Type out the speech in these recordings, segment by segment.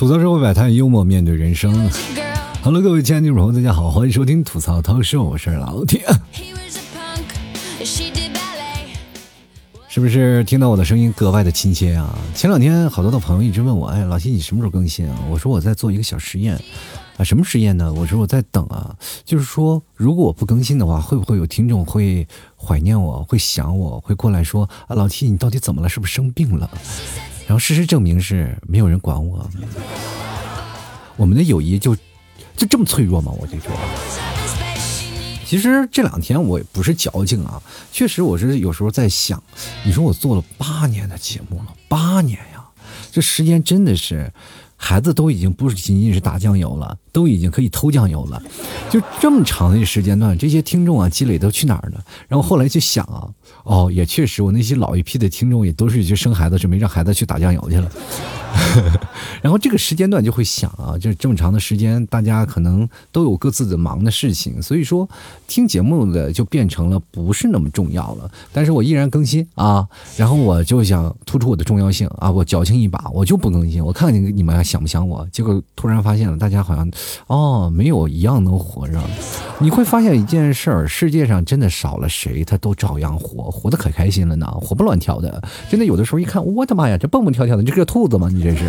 吐槽社会百态，幽默面对人生。Hello，各位亲爱的听众朋友，大家好，欢迎收听吐槽涛秀，我是老铁。是不是听到我的声音格外的亲切啊？前两天好多的朋友一直问我，哎，老七你什么时候更新啊？我说我在做一个小实验啊，什么实验呢？我说我在等啊，就是说如果我不更新的话，会不会有听众会怀念我，会想我，会过来说啊，老七你到底怎么了？是不是生病了？然后事实证明是没有人管我，我们的友谊就就这么脆弱吗？我就说，其实这两天我也不是矫情啊，确实我是有时候在想，你说我做了八年的节目了，八年呀，这时间真的是。孩子都已经不仅仅是打酱油了，都已经可以偷酱油了。就这么长的时间段，这些听众啊积累都去哪儿了？然后后来就想啊，哦，也确实，我那些老一批的听众也都是去生孩子，准备让孩子去打酱油去了。然后这个时间段就会想啊，就这么长的时间，大家可能都有各自的忙的事情，所以说听节目的就变成了不是那么重要了。但是我依然更新啊，然后我就想突出我的重要性啊，我矫情一把，我就不更新，我看看你们还想不想我。结果突然发现了，大家好像哦，没有一样能活着。你会发现一件事儿，世界上真的少了谁，他都照样活，活得可开心了呢，活蹦乱跳的。真的有的时候一看，我的妈呀，这蹦蹦跳跳的，这个兔子吗？你这是。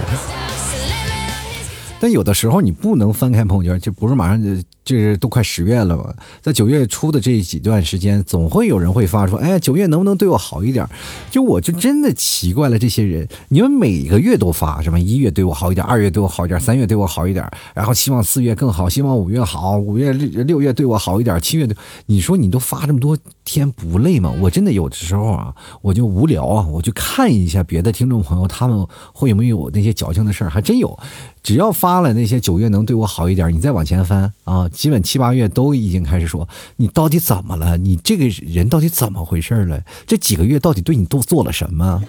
但有的时候你不能翻开朋友圈，就不是马上就。就是都快十月了嘛，在九月初的这几段时间，总会有人会发出，哎，九月能不能对我好一点？就我就真的奇怪了，这些人，你们每个月都发什么？一月对我好一点，二月对我好一点，三月对我好一点，然后希望四月更好，希望五月好，五月六六月对我好一点，七月，你说你都发这么多天不累吗？我真的有的时候啊，我就无聊啊，我就看一下别的听众朋友，他们会有没有那些矫情的事儿？还真有，只要发了那些九月能对我好一点，你再往前翻啊。基本七八月都已经开始说你到底怎么了？你这个人到底怎么回事了？这几个月到底对你都做了什么？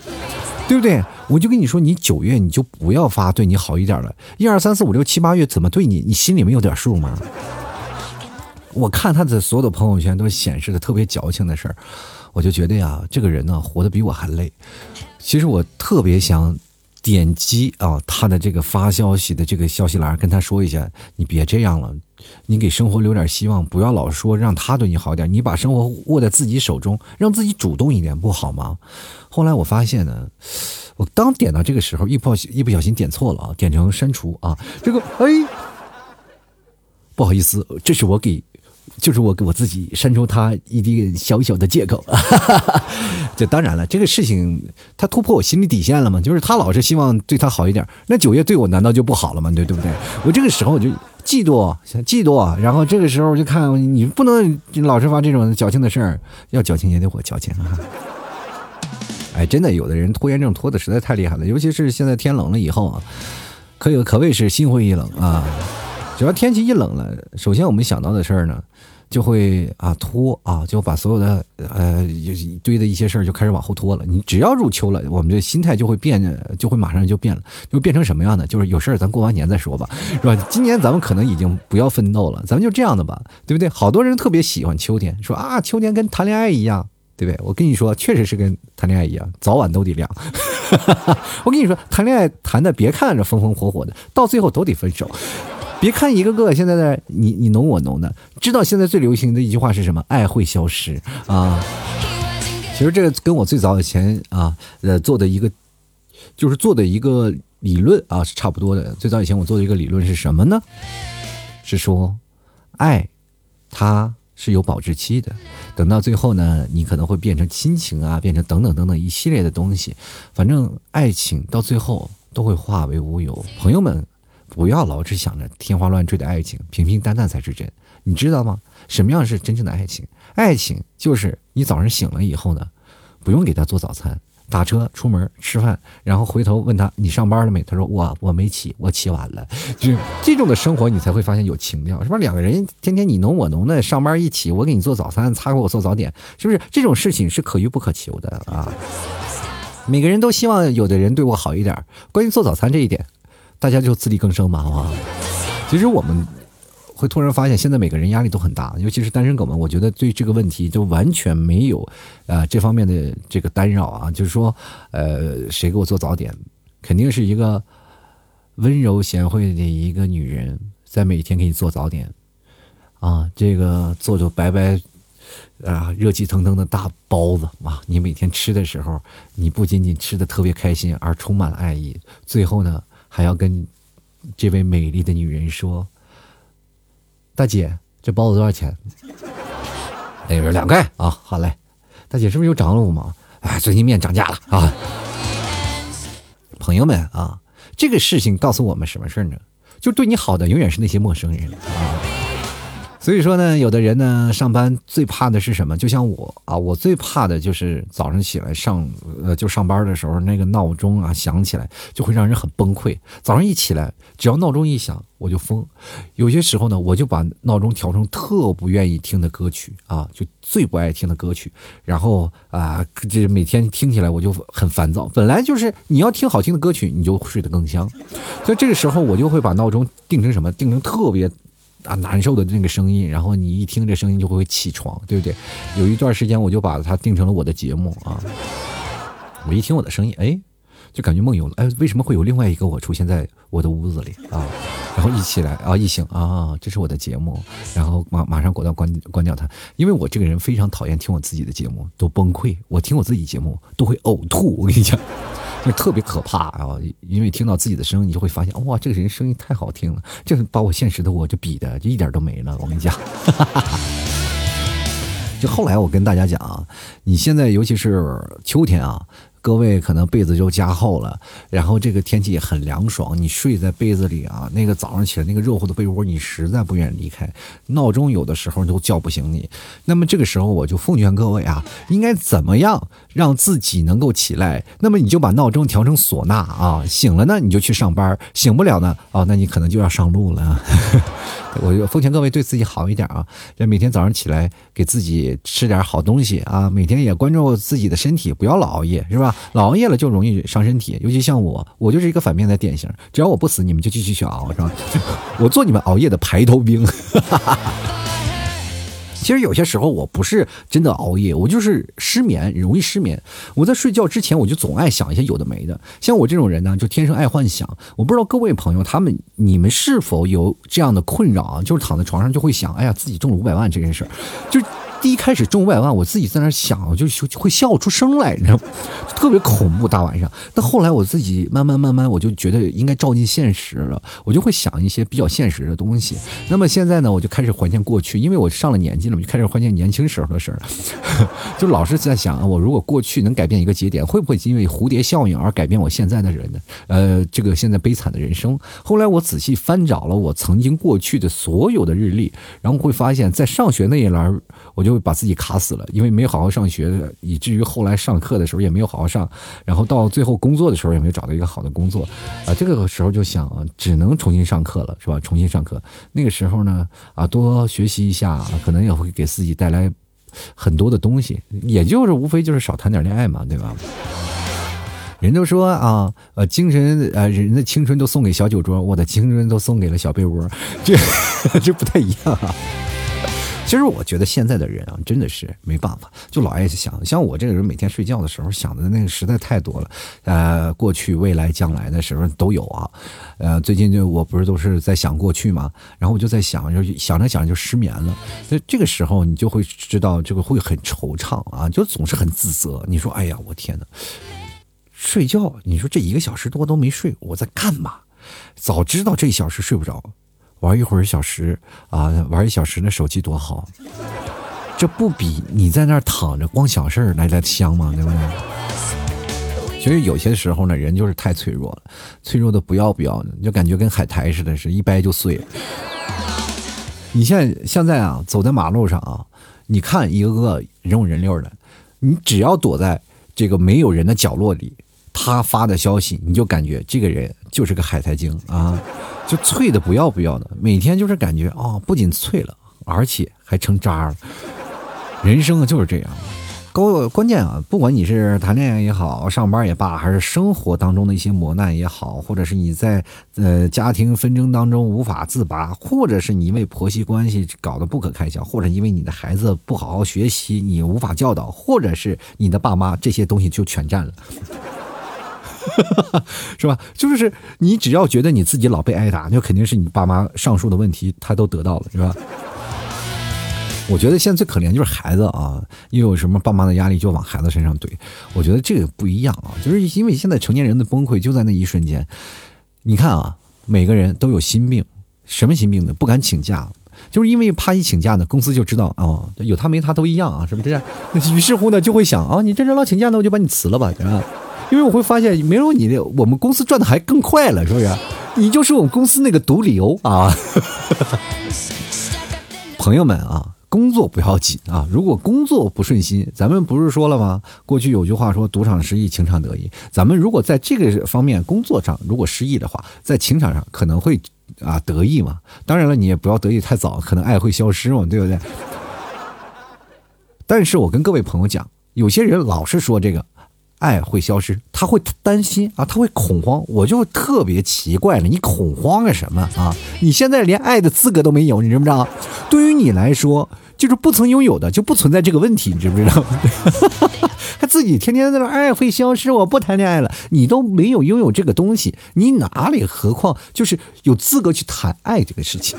对不对？我就跟你说，你九月你就不要发对你好一点了。一二三四五六七八月怎么对你？你心里没有点数吗？我看他的所有的朋友圈都显示的特别矫情的事儿，我就觉得呀，这个人呢活得比我还累。其实我特别想。点击啊，他的这个发消息的这个消息栏，跟他说一下，你别这样了，你给生活留点希望，不要老说让他对你好点，你把生活握在自己手中，让自己主动一点，不好吗？后来我发现呢，我当点到这个时候，一不一不小心点错了啊，点成删除啊，这个哎，不好意思，这是我给。就是我给我自己删除他一点小小的借口，这当然了，这个事情他突破我心理底线了嘛？就是他老是希望对他好一点，那九月对我难道就不好了吗？对对不对？我这个时候我就嫉妒，嫉妒，然后这个时候就看你不能老是发这种矫情的事儿，要矫情也得我矫情啊！哎，真的，有的人拖延症拖的实在太厉害了，尤其是现在天冷了以后啊，可有可谓是心灰意冷啊。只要天气一冷了，首先我们想到的事儿呢。就会啊拖啊，就把所有的呃一堆的一些事儿就开始往后拖了。你只要入秋了，我们的心态就会变，就会马上就变了，就变成什么样的？就是有事儿咱过完年再说吧，是吧？今年咱们可能已经不要奋斗了，咱们就这样的吧，对不对？好多人特别喜欢秋天，说啊秋天跟谈恋爱一样，对不对？我跟你说，确实是跟谈恋爱一样，早晚都得凉。我跟你说，谈恋爱谈的别看着风风火火的，到最后都得分手。别看一个个现在在你你侬我侬的，知道现在最流行的一句话是什么？爱会消失啊！其实这个跟我最早以前啊呃做的一个，就是做的一个理论啊是差不多的。最早以前我做的一个理论是什么呢？是说，爱，它是有保质期的，等到最后呢，你可能会变成亲情啊，变成等等等等一系列的东西。反正爱情到最后都会化为乌有。朋友们。不要老是想着天花乱坠的爱情，平平淡淡才是真。你知道吗？什么样是真正的爱情？爱情就是你早上醒了以后呢，不用给他做早餐，打车出门吃饭，然后回头问他你上班了没？他说我我没起，我起晚了。就这种的生活，你才会发现有情调，是吧？两个人天天你侬我侬的上班一起，我给你做早餐，他给我做早点，是不是？这种事情是可遇不可求的啊。每个人都希望有的人对我好一点。关于做早餐这一点。大家就自力更生嘛，好不好？其实我们会突然发现，现在每个人压力都很大，尤其是单身狗们。我觉得对这个问题就完全没有呃这方面的这个干扰啊。就是说，呃，谁给我做早点，肯定是一个温柔贤惠的一个女人，在每天给你做早点，啊，这个做做白白啊热气腾腾的大包子啊，你每天吃的时候，你不仅仅吃的特别开心，而充满了爱意。最后呢，还要跟这位美丽的女人说：“大姐，这包子多少钱？”那 边两块啊，好嘞。大姐是不是又涨了五毛？哎，最近面涨价了啊！朋友们啊，这个事情告诉我们什么事呢？就对你好的永远是那些陌生人啊。所以说呢，有的人呢，上班最怕的是什么？就像我啊，我最怕的就是早上起来上呃就上班的时候，那个闹钟啊响起来，就会让人很崩溃。早上一起来，只要闹钟一响，我就疯。有些时候呢，我就把闹钟调成特不愿意听的歌曲啊，就最不爱听的歌曲。然后啊，这每天听起来我就很烦躁。本来就是你要听好听的歌曲，你就睡得更香。所以这个时候，我就会把闹钟定成什么？定成特别。啊，难受的那个声音，然后你一听这声音就会起床，对不对？有一段时间我就把它定成了我的节目啊。我一听我的声音，哎，就感觉梦游了。哎，为什么会有另外一个我出现在我的屋子里啊？然后一起来啊，一醒啊，这是我的节目，然后马马上果断关关掉它，因为我这个人非常讨厌听我自己的节目，都崩溃。我听我自己节目都会呕吐，我跟你讲。就特别可怕啊！因为听到自己的声音，你就会发现，哇，这个人声音太好听了，这把我现实的我就比的就一点都没了。我跟你讲，就后来我跟大家讲啊，你现在尤其是秋天啊。各位可能被子就加厚了，然后这个天气也很凉爽，你睡在被子里啊，那个早上起来那个热乎的被窝，你实在不愿意离开。闹钟有的时候都叫不醒你，那么这个时候我就奉劝各位啊，应该怎么样让自己能够起来？那么你就把闹钟调成唢呐啊，醒了呢你就去上班，醒不了呢啊，那你可能就要上路了。我就奉劝各位对自己好一点啊，这每天早上起来给自己吃点好东西啊，每天也关注自己的身体，不要老熬夜，是吧？老熬夜了就容易伤身体，尤其像我，我就是一个反面的典型。只要我不死，你们就继续去熬，是吧？我做你们熬夜的排头兵。其实有些时候我不是真的熬夜，我就是失眠，容易失眠。我在睡觉之前，我就总爱想一些有的没的。像我这种人呢，就天生爱幻想。我不知道各位朋友，他们你们是否有这样的困扰啊？就是躺在床上就会想，哎呀，自己中了五百万这件事儿，就。第一开始中五百万，我自己在那想，我就会笑出声来，你知道吗？特别恐怖。大晚上，但后来我自己慢慢慢慢，我就觉得应该照进现实了，我就会想一些比较现实的东西。那么现在呢，我就开始怀念过去，因为我上了年纪了，我就开始怀念年轻时候的事儿，就老是在想，我如果过去能改变一个节点，会不会因为蝴蝶效应而改变我现在的人呢？呃，这个现在悲惨的人生。后来我仔细翻找了我曾经过去的所有的日历，然后会发现，在上学那一栏，我就。把自己卡死了，因为没有好好上学，以至于后来上课的时候也没有好好上，然后到最后工作的时候也没有找到一个好的工作，啊，这个时候就想只能重新上课了，是吧？重新上课，那个时候呢，啊，多学习一下，可能也会给自己带来很多的东西，也就是无非就是少谈点恋爱嘛，对吧？人都说啊，呃，精神，呃，人的青春都送给小酒桌，我的青春都送给了小被窝，这 这不太一样啊。其实我觉得现在的人啊，真的是没办法，就老爱想。像我这个人，每天睡觉的时候想的那个实在太多了，呃，过去、未来、将来的时候都有啊。呃，最近就我不是都是在想过去嘛，然后我就在想，就想着想着就失眠了。那这个时候你就会知道，这个会很惆怅啊，就总是很自责。你说，哎呀，我天哪，睡觉，你说这一个小时多都没睡，我在干嘛？早知道这一小时睡不着。玩一会儿小时啊，玩一小时那手机多好，这不比你在那儿躺着光想事儿来的香吗？对不对？其实有些时候呢，人就是太脆弱了，脆弱的不要不要的，就感觉跟海苔似的，是一掰就碎。你现在现在啊，走在马路上啊，你看一个个人五人六的，你只要躲在这个没有人的角落里。他发的消息，你就感觉这个人就是个海苔精啊，就脆的不要不要的，每天就是感觉啊，不仅脆了，而且还成渣了。人生啊就是这样，关关键啊，不管你是谈恋爱也好，上班也罢，还是生活当中的一些磨难也好，或者是你在呃家庭纷争当中无法自拔，或者是你因为婆媳关系搞得不可开交，或者因为你的孩子不好好学习，你无法教导，或者是你的爸妈这些东西就全占了。是吧？就是你只要觉得你自己老被挨打，那肯定是你爸妈上述的问题他都得到了，是吧？我觉得现在最可怜就是孩子啊，又有什么爸妈的压力就往孩子身上怼。我觉得这个不一样啊，就是因为现在成年人的崩溃就在那一瞬间。你看啊，每个人都有心病，什么心病呢？不敢请假，就是因为怕一请假呢，公司就知道哦，有他没他都一样啊，是不是？于是乎呢，就会想啊，你这人老请假，那我就把你辞了吧，是吧？因为我会发现没有你的，我们公司赚的还更快了，是不是？你就是我们公司那个毒理由啊，朋友们啊。工作不要紧啊！如果工作不顺心，咱们不是说了吗？过去有句话说“赌场失意，情场得意”。咱们如果在这个方面工作上如果失意的话，在情场上可能会啊得意嘛。当然了，你也不要得意太早，可能爱会消失嘛，对不对？但是我跟各位朋友讲，有些人老是说这个。爱会消失，他会担心啊，他会恐慌，我就特别奇怪了，你恐慌个什么啊？你现在连爱的资格都没有，你知不知道？对于你来说，就是不曾拥有的，就不存在这个问题，你知不知道？还自己天天在那爱会消失，我不谈恋爱了，你都没有拥有这个东西，你哪里何况就是有资格去谈爱这个事情？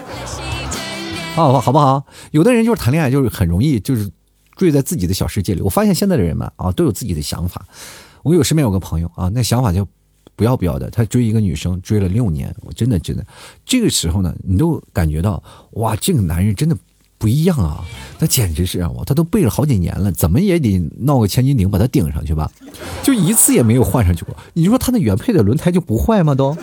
好，好不好？有的人就是谈恋爱，就是很容易就是。坠在自己的小世界里。我发现现在的人们啊，都有自己的想法。我有身边有个朋友啊，那想法就不要不要的。他追一个女生，追了六年，我真的真的，这个时候呢，你都感觉到哇，这个男人真的不一样啊！那简直是让我，他都背了好几年了，怎么也得闹个千斤顶把他顶上去吧？就一次也没有换上去过。你说他的原配的轮胎就不坏吗？都？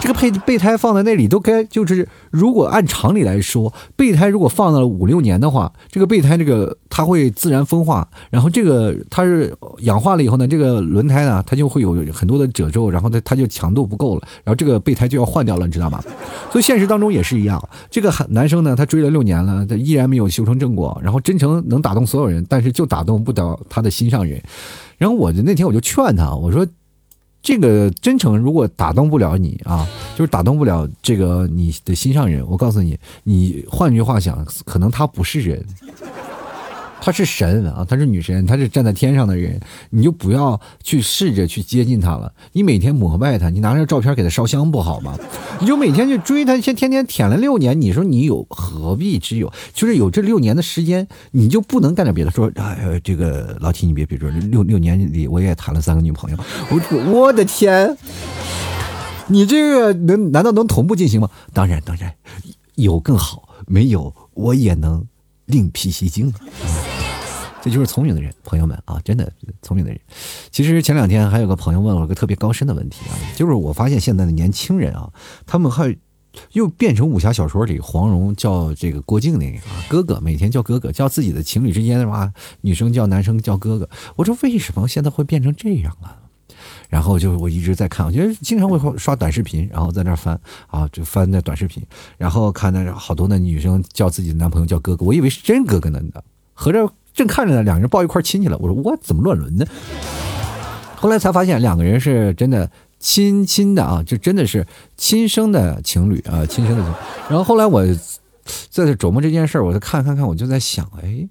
这个配备胎放在那里都该就是，如果按常理来说，备胎如果放了五六年的话，这个备胎这个它会自然风化，然后这个它是氧化了以后呢，这个轮胎呢它就会有很多的褶皱，然后它它就强度不够了，然后这个备胎就要换掉了，你知道吗？所以现实当中也是一样，这个男生呢他追了六年了，他依然没有修成正果，然后真诚能打动所有人，但是就打动不了他的心上人。然后我那天我就劝他，我说。这个真诚如果打动不了你啊，就是打动不了这个你的心上人。我告诉你，你换句话想，可能他不是人。她是神啊，她是女神，她是站在天上的人，你就不要去试着去接近她了。你每天膜拜她，你拿着照片给她烧香不好吗？你就每天去追她，先天天舔了六年，你说你有何必之有？就是有这六年的时间，你就不能干点别的？说哎，这个老七，你别别说，六六年里我也谈了三个女朋友，我我的天，你这个能难道能同步进行吗？当然当然，有更好，没有我也能。另辟蹊径啊，这就是聪明的人，朋友们啊，真的聪明的人。其实前两天还有个朋友问我个特别高深的问题啊，就是我发现现在的年轻人啊，他们还又变成武侠小说里黄蓉叫这个郭靖那个啊哥哥，每天叫哥哥，叫自己的情侣之间的话，女生叫男生叫哥哥。我说为什么现在会变成这样啊？然后就我一直在看，我觉得经常会刷短视频，然后在那翻啊，就翻那短视频，然后看那好多的女生叫自己的男朋友叫哥哥，我以为是真哥哥呢，合着正看着呢，两个人抱一块亲去了。我说我怎么乱伦呢？后来才发现两个人是真的亲亲的啊，就真的是亲生的情侣啊，亲生的情。然后后来我在这琢磨这件事儿，我就看看看，我就在想，哎，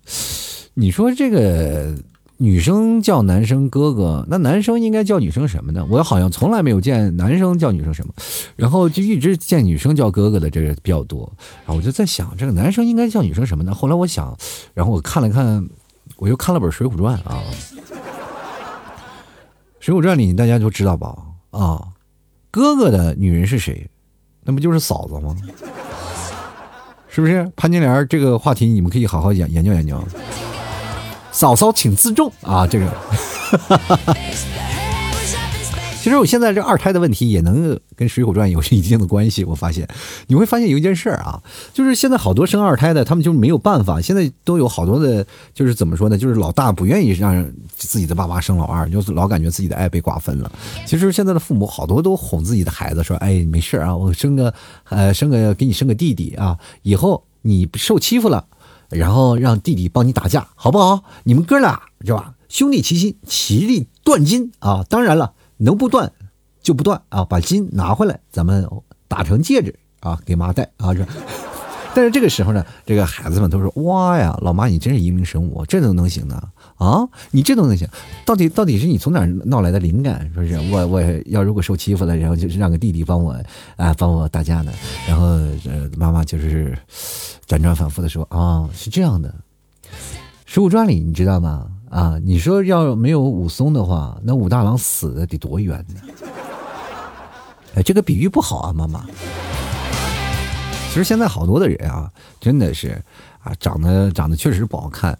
你说这个。女生叫男生哥哥，那男生应该叫女生什么呢？我好像从来没有见男生叫女生什么，然后就一直见女生叫哥哥的这个比较多。然后我就在想，这个男生应该叫女生什么呢？后来我想，然后我看了看，我又看了本《水浒传》啊，《水浒传》里大家都知道吧？啊，哥哥的女人是谁？那不就是嫂子吗？是不是？潘金莲这个话题，你们可以好好研研究研究。嫂嫂，请自重啊！这个，其实我现在这二胎的问题也能跟《水浒传》有一定的关系。我发现，你会发现有一件事儿啊，就是现在好多生二胎的，他们就没有办法。现在都有好多的，就是怎么说呢？就是老大不愿意让自己的爸妈生老二，就是老感觉自己的爱被瓜分了。其实现在的父母好多都哄自己的孩子说：“哎，没事啊，我生个呃，生个给你生个弟弟啊，以后你受欺负了。”然后让弟弟帮你打架，好不好？你们哥俩是吧？兄弟齐心，其利断金啊！当然了，能不断就不断啊！把金拿回来，咱们打成戒指啊，给妈戴啊！这 但是这个时候呢，这个孩子们都说：“哇呀，老妈你真是英明神武，这怎么能行呢啊！你这都能行，到底到底是你从哪闹来的灵感？说是我我要如果受欺负了，然后就是让个弟弟帮我啊帮我打架呢？然后呃妈妈就是辗转反复的说啊是这样的，《水浒传》里你知道吗？啊你说要没有武松的话，那武大郎死的得多冤呢？哎，这个比喻不好啊，妈妈。”其实现在好多的人啊，真的是啊，长得长得确实不好看。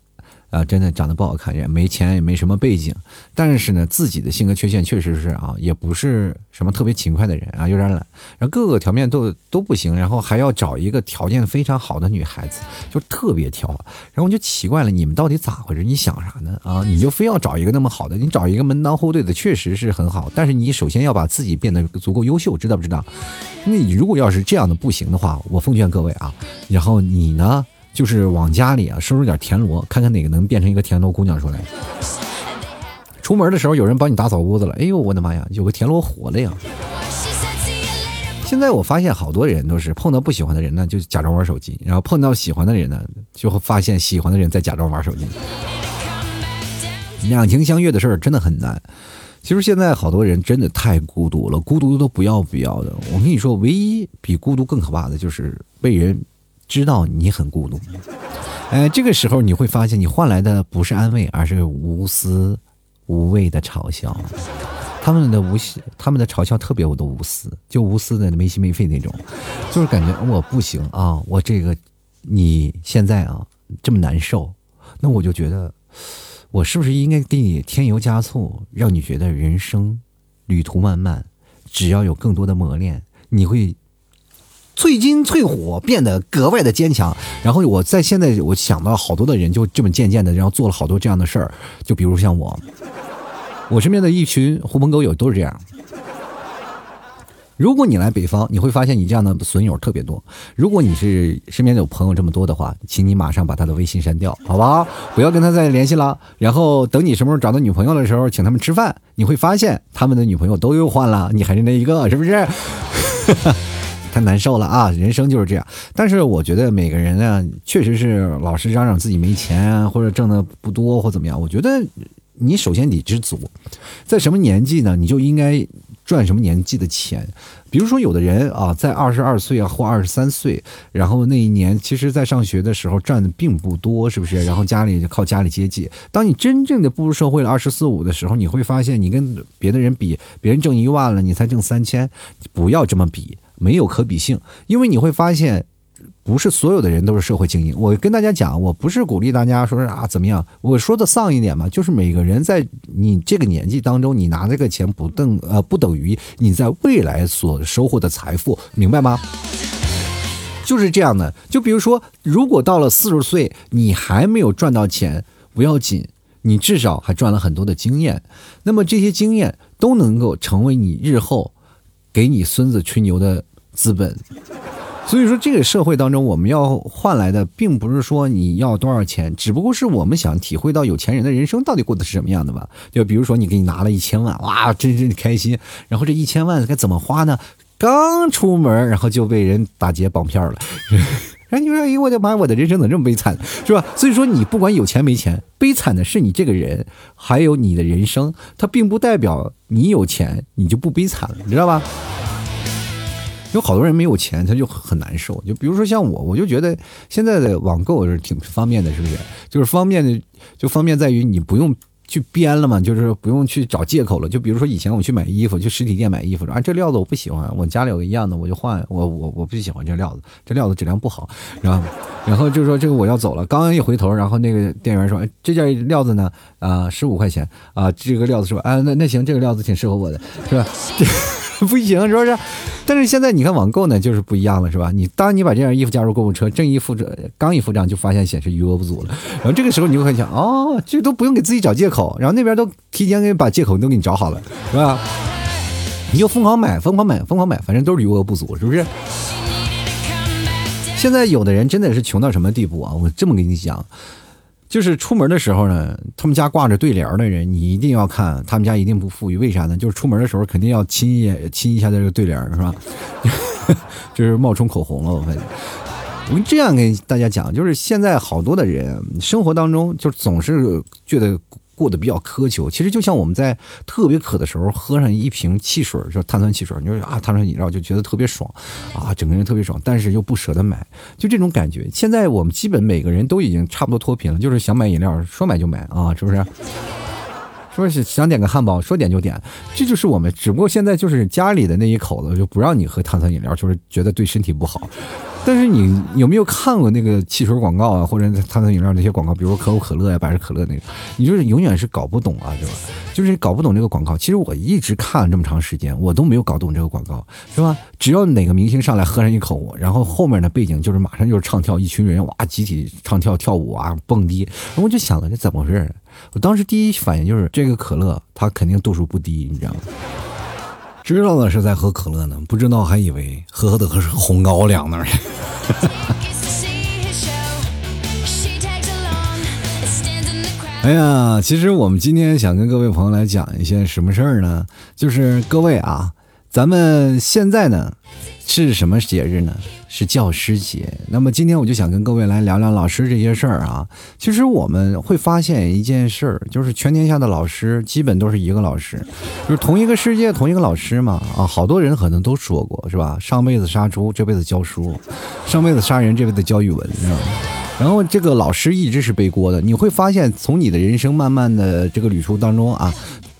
啊，真的长得不好看，也没钱，也没什么背景，但是呢，自己的性格缺陷确实是啊，也不是什么特别勤快的人啊，有点懒，然后各个条面都都不行，然后还要找一个条件非常好的女孩子，就特别挑，然后我就奇怪了，你们到底咋回事？你想啥呢？啊，你就非要找一个那么好的？你找一个门当户对的，确实是很好，但是你首先要把自己变得足够优秀，知道不知道？那你如果要是这样的不行的话，我奉劝各位啊，然后你呢？就是往家里啊收拾点田螺，看看哪个能变成一个田螺姑娘出来。出门的时候有人帮你打扫屋子了，哎呦我的妈呀，有个田螺活了呀！现在我发现好多人都是碰到不喜欢的人呢，就假装玩手机，然后碰到喜欢的人呢，就会发现喜欢的人在假装玩手机。两情相悦的事儿真的很难。其实现在好多人真的太孤独了，孤独都不要不要的。我跟你说，唯一比孤独更可怕的就是被人。知道你很孤独，哎，这个时候你会发现，你换来的不是安慰，而是无私无畏的嘲笑。他们的无私，他们的嘲笑特别我的无私，就无私的没心没肺那种，就是感觉我不行啊，我这个你现在啊这么难受，那我就觉得我是不是应该给你添油加醋，让你觉得人生旅途漫漫，只要有更多的磨练，你会。淬金淬火，变得格外的坚强。然后我在现在，我想到好多的人就这么渐渐的，然后做了好多这样的事儿。就比如像我，我身边的一群狐朋狗友都是这样。如果你来北方，你会发现你这样的损友特别多。如果你是身边有朋友这么多的话，请你马上把他的微信删掉，好吧？不要跟他再联系了。然后等你什么时候找到女朋友的时候，请他们吃饭，你会发现他们的女朋友都又换了，你还是那一个，是不是？太难受了啊！人生就是这样。但是我觉得每个人呢，确实是老是嚷嚷自己没钱或者挣的不多或怎么样。我觉得你首先得知足，在什么年纪呢，你就应该赚什么年纪的钱。比如说，有的人啊，在二十二岁啊或二十三岁，然后那一年其实，在上学的时候赚的并不多，是不是？然后家里就靠家里接济。当你真正的步入社会了，二十四五的时候，你会发现，你跟别的人比，别人挣一万了，你才挣三千，不要这么比。没有可比性，因为你会发现，不是所有的人都是社会精英。我跟大家讲，我不是鼓励大家说是啊怎么样，我说的丧一点嘛，就是每个人在你这个年纪当中，你拿这个钱不等呃不等于你在未来所收获的财富，明白吗？就是这样的。就比如说，如果到了四十岁，你还没有赚到钱，不要紧，你至少还赚了很多的经验。那么这些经验都能够成为你日后。给你孙子吹牛的资本，所以说这个社会当中，我们要换来的，并不是说你要多少钱，只不过是我们想体会到有钱人的人生到底过的是什么样的吧。就比如说，你给你拿了一千万，哇，真真开心。然后这一千万该怎么花呢？刚出门，然后就被人打劫绑票了。然 后你说：“哎，我的妈，我的人生怎么这么悲惨，是吧？”所以说，你不管有钱没钱，悲惨的是你这个人，还有你的人生。它并不代表你有钱你就不悲惨了，你知道吧？有好多人没有钱，他就很难受。就比如说像我，我就觉得现在的网购是挺方便的，是不是？就是方便的，就方便在于你不用。去编了嘛，就是不用去找借口了。就比如说以前我去买衣服，去实体店买衣服，啊，这料子我不喜欢，我家里有个一样的，我就换。我我我不喜欢这料子，这料子质量不好，然后然后就说这个我要走了。刚一回头，然后那个店员说，哎这件料子呢，啊，十五块钱啊，这个料子是吧，啊，那那行，这个料子挺适合我的，是吧？不行，是不是？但是现在你看网购呢，就是不一样了，是吧？你当你把这件衣服加入购物车，正一付着，刚一付账就发现显示余额不足了。然后这个时候你就会想，哦，这都不用给自己找借口，然后那边都提前给把借口都给你找好了，是吧？你就疯狂买，疯狂买，疯狂买，反正都是余额不足，是不是？现在有的人真的是穷到什么地步啊？我这么跟你讲。就是出门的时候呢，他们家挂着对联的人，你一定要看，他们家一定不富裕。为啥呢？就是出门的时候肯定要亲一亲一下这个对联，是吧？就是冒充口红了，我感觉。我这样跟大家讲，就是现在好多的人生活当中就总是觉得。过得比较苛求，其实就像我们在特别渴的时候喝上一瓶汽水，就碳酸汽水，你说啊，碳酸饮料就觉得特别爽啊，整个人特别爽，但是又不舍得买，就这种感觉。现在我们基本每个人都已经差不多脱贫了，就是想买饮料，说买就买啊，是不是？说是想点个汉堡，说点就点，这就是我们。只不过现在就是家里的那一口子就不让你喝碳酸饮料，就是觉得对身体不好。但是你有没有看过那个汽水广告啊，或者碳酸饮料那些广告，比如可口可乐呀、百事可乐那个，你就是永远是搞不懂啊，对吧？就是搞不懂这个广告。其实我一直看了这么长时间，我都没有搞懂这个广告，是吧？只要哪个明星上来喝上一口，然后后面的背景就是马上就是唱跳，一群人哇集体唱跳跳舞啊蹦迪，我就想了这怎么回事？我当时第一反应就是这个可乐它肯定度数不低，你知道吗？知道的是在喝可乐呢，不知道还以为喝的可是红高粱呢。哎呀，其实我们今天想跟各位朋友来讲一些什么事儿呢？就是各位啊，咱们现在呢。是什么节日呢？是教师节。那么今天我就想跟各位来聊聊老师这些事儿啊。其实我们会发现一件事儿，就是全天下的老师基本都是一个老师，就是同一个世界同一个老师嘛。啊，好多人可能都说过是吧？上辈子杀猪，这辈子教书；上辈子杀人，这辈子教语文，知道吗？然后这个老师一直是背锅的。你会发现，从你的人生慢慢的这个旅途当中啊。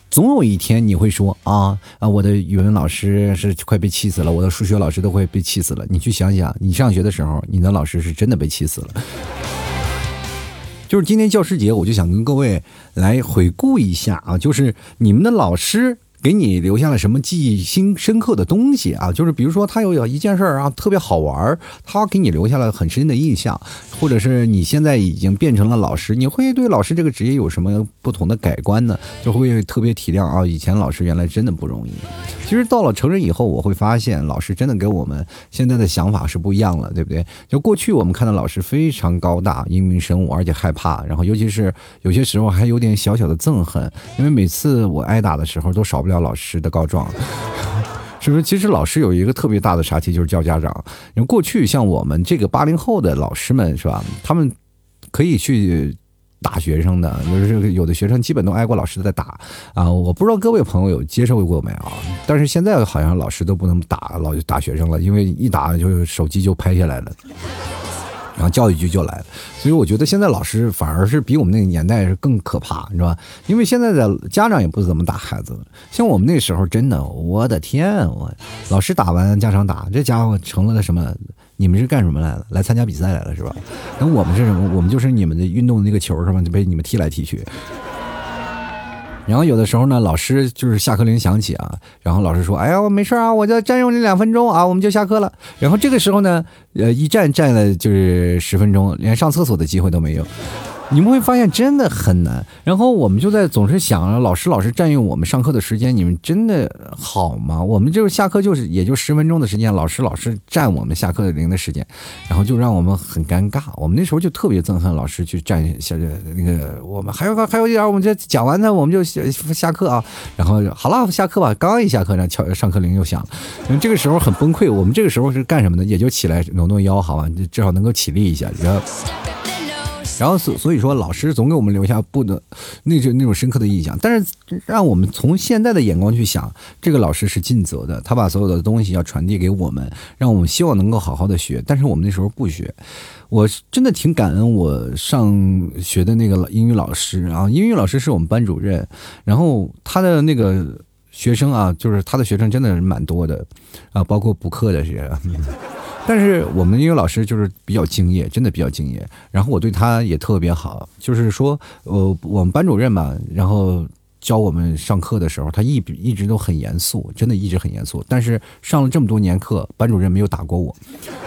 总有一天你会说啊啊，我的语文老师是快被气死了，我的数学老师都快被气死了。你去想想，你上学的时候，你的老师是真的被气死了。就是今天教师节，我就想跟各位来回顾一下啊，就是你们的老师。给你留下了什么记忆新深刻的东西啊？就是比如说他有有一件事儿啊，特别好玩儿，他给你留下了很深的印象，或者是你现在已经变成了老师，你会对老师这个职业有什么不同的改观呢？就会特别体谅啊，以前老师原来真的不容易。其实到了成人以后，我会发现老师真的跟我们现在的想法是不一样了，对不对？就过去我们看到老师非常高大、英明神武，而且害怕，然后尤其是有些时候还有点小小的憎恨，因为每次我挨打的时候都少不。不了老师的告状，是不是？其实老师有一个特别大的杀题，就是叫家长。因为过去像我们这个八零后的老师们，是吧？他们可以去打学生的，就是有的学生基本都挨过老师的打啊。我不知道各位朋友有接受过没有？但是现在好像老师都不能打老打学生了，因为一打就手机就拍下来了。然后教育局就来了，所以我觉得现在老师反而是比我们那个年代是更可怕，你知道吧？因为现在的家长也不怎么打孩子，像我们那时候真的，我的天，我老师打完家长打，这家伙成了个什么？你们是干什么来了？来参加比赛来了是吧？那我们是什么？我们就是你们的运动那个球是吧？就被你们踢来踢去。然后有的时候呢，老师就是下课铃响起啊，然后老师说：“哎呀，我没事啊，我就占用你两分钟啊，我们就下课了。”然后这个时候呢，呃，一站站了就是十分钟，连上厕所的机会都没有。你们会发现真的很难，然后我们就在总是想，老师老师占用我们上课的时间，你们真的好吗？我们就是下课就是也就十分钟的时间，老师老师占我们下课的铃的时间，然后就让我们很尴尬。我们那时候就特别憎恨老师去占下那个我们还有还有一点，我们就讲完呢，我们就下课啊，然后好了下课吧，刚一下课呢，敲上课铃又响了，这个时候很崩溃。我们这个时候是干什么呢？也就起来挪挪腰，好吧，至少能够起立一下，然后。然后所所以说，老师总给我们留下不能那种那种深刻的印象。但是让我们从现在的眼光去想，这个老师是尽责的，他把所有的东西要传递给我们，让我们希望能够好好的学。但是我们那时候不学，我真的挺感恩我上学的那个英语老师啊，英语老师是我们班主任，然后他的那个学生啊，就是他的学生真的是蛮多的啊，包括补课的学生。但是我们英语老师就是比较敬业，真的比较敬业。然后我对他也特别好，就是说，呃，我们班主任嘛，然后教我们上课的时候，他一一直都很严肃，真的一直很严肃。但是上了这么多年课，班主任没有打过我，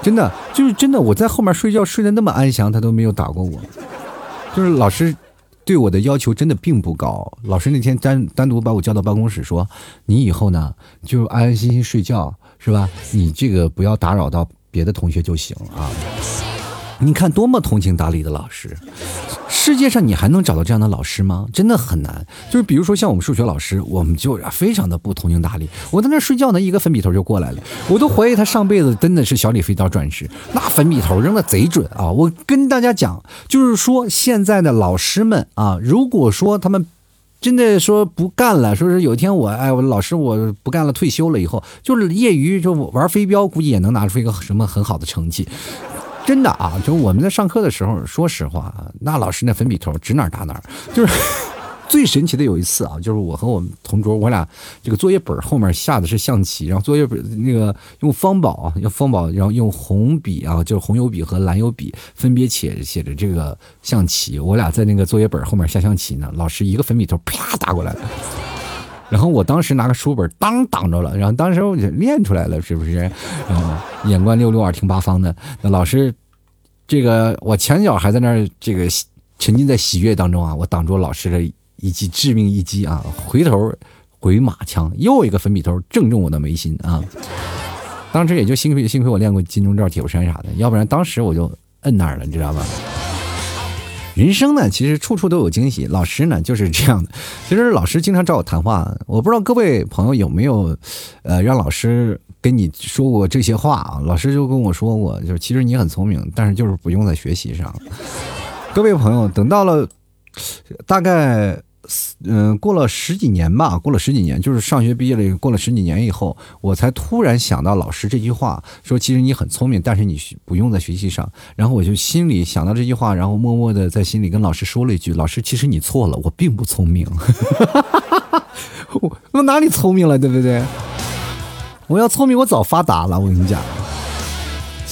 真的就是真的。我在后面睡觉睡得那么安详，他都没有打过我。就是老师对我的要求真的并不高。老师那天单单独把我叫到办公室说：“你以后呢，就安安心心睡觉，是吧？你这个不要打扰到。”别的同学就行啊！你看多么通情达理的老师，世界上你还能找到这样的老师吗？真的很难。就是比如说像我们数学老师，我们就非常的不通情达理。我在那睡觉呢，一个粉笔头就过来了，我都怀疑他上辈子真的是小李飞刀转世，那粉笔头扔的贼准啊！我跟大家讲，就是说现在的老师们啊，如果说他们。真的说不干了，说是有一天我哎，我老师我不干了，退休了以后，就是业余就玩飞镖，估计也能拿出一个什么很好的成绩。真的啊，就我们在上课的时候，说实话，那老师那粉笔头指哪打哪，就是。最神奇的有一次啊，就是我和我们同桌，我俩这个作业本后面下的是象棋，然后作业本那个用方宝啊，用方宝，然后用红笔啊，就是红油笔和蓝油笔分别写写着这个象棋。我俩在那个作业本后面下象棋呢，老师一个粉笔头啪打过来了，然后我当时拿个书本当挡着了，然后当时我就练出来了，是不是？然后，眼观六六，耳听八方的。那老师，这个我前脚还在那儿这个沉浸在喜悦当中啊，我挡住老师的。一击致命一击啊！回头回马枪，又一个粉笔头正中我的眉心啊！当时也就幸亏幸亏我练过金钟罩铁布衫啥的，要不然当时我就摁那儿了，你知道吧？人生呢，其实处处都有惊喜。老师呢就是这样的，其实老师经常找我谈话，我不知道各位朋友有没有，呃，让老师跟你说过这些话啊？老师就跟我说过，就是其实你很聪明，但是就是不用在学习上。各位朋友，等到了大概。嗯，过了十几年吧，过了十几年，就是上学毕业了，过了十几年以后，我才突然想到老师这句话，说其实你很聪明，但是你不用在学习上。然后我就心里想到这句话，然后默默的在心里跟老师说了一句：“老师，其实你错了，我并不聪明。”我我哪里聪明了，对不对？我要聪明，我早发达了。我跟你讲。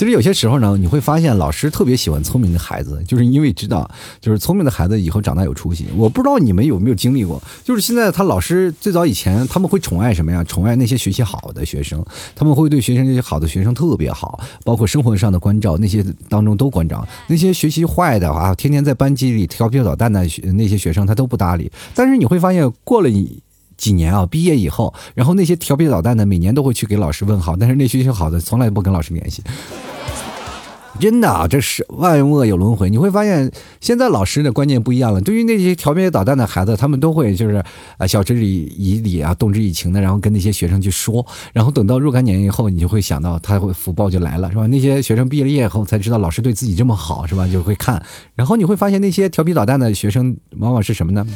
其实有些时候呢，你会发现老师特别喜欢聪明的孩子，就是因为知道，就是聪明的孩子以后长大有出息。我不知道你们有没有经历过，就是现在他老师最早以前他们会宠爱什么呀？宠爱那些学习好的学生，他们会对学生这些好的学生特别好，包括生活上的关照，那些当中都关照。那些学习坏的啊，天天在班级里调皮捣蛋的学那些学生，他都不搭理。但是你会发现，过了。几年啊，毕业以后，然后那些调皮捣蛋的，每年都会去给老师问好，但是那学习好的，从来不跟老师联系。真的啊，这是万恶有轮回。你会发现，现在老师的观念不一样了。对于那些调皮捣蛋的孩子，他们都会就是啊，晓之以理啊，动之以情的，然后跟那些学生去说。然后等到若干年以后，你就会想到，他会福报就来了，是吧？那些学生毕了业以后才知道老师对自己这么好，是吧？就会看。然后你会发现，那些调皮捣蛋的学生，往往是什么呢？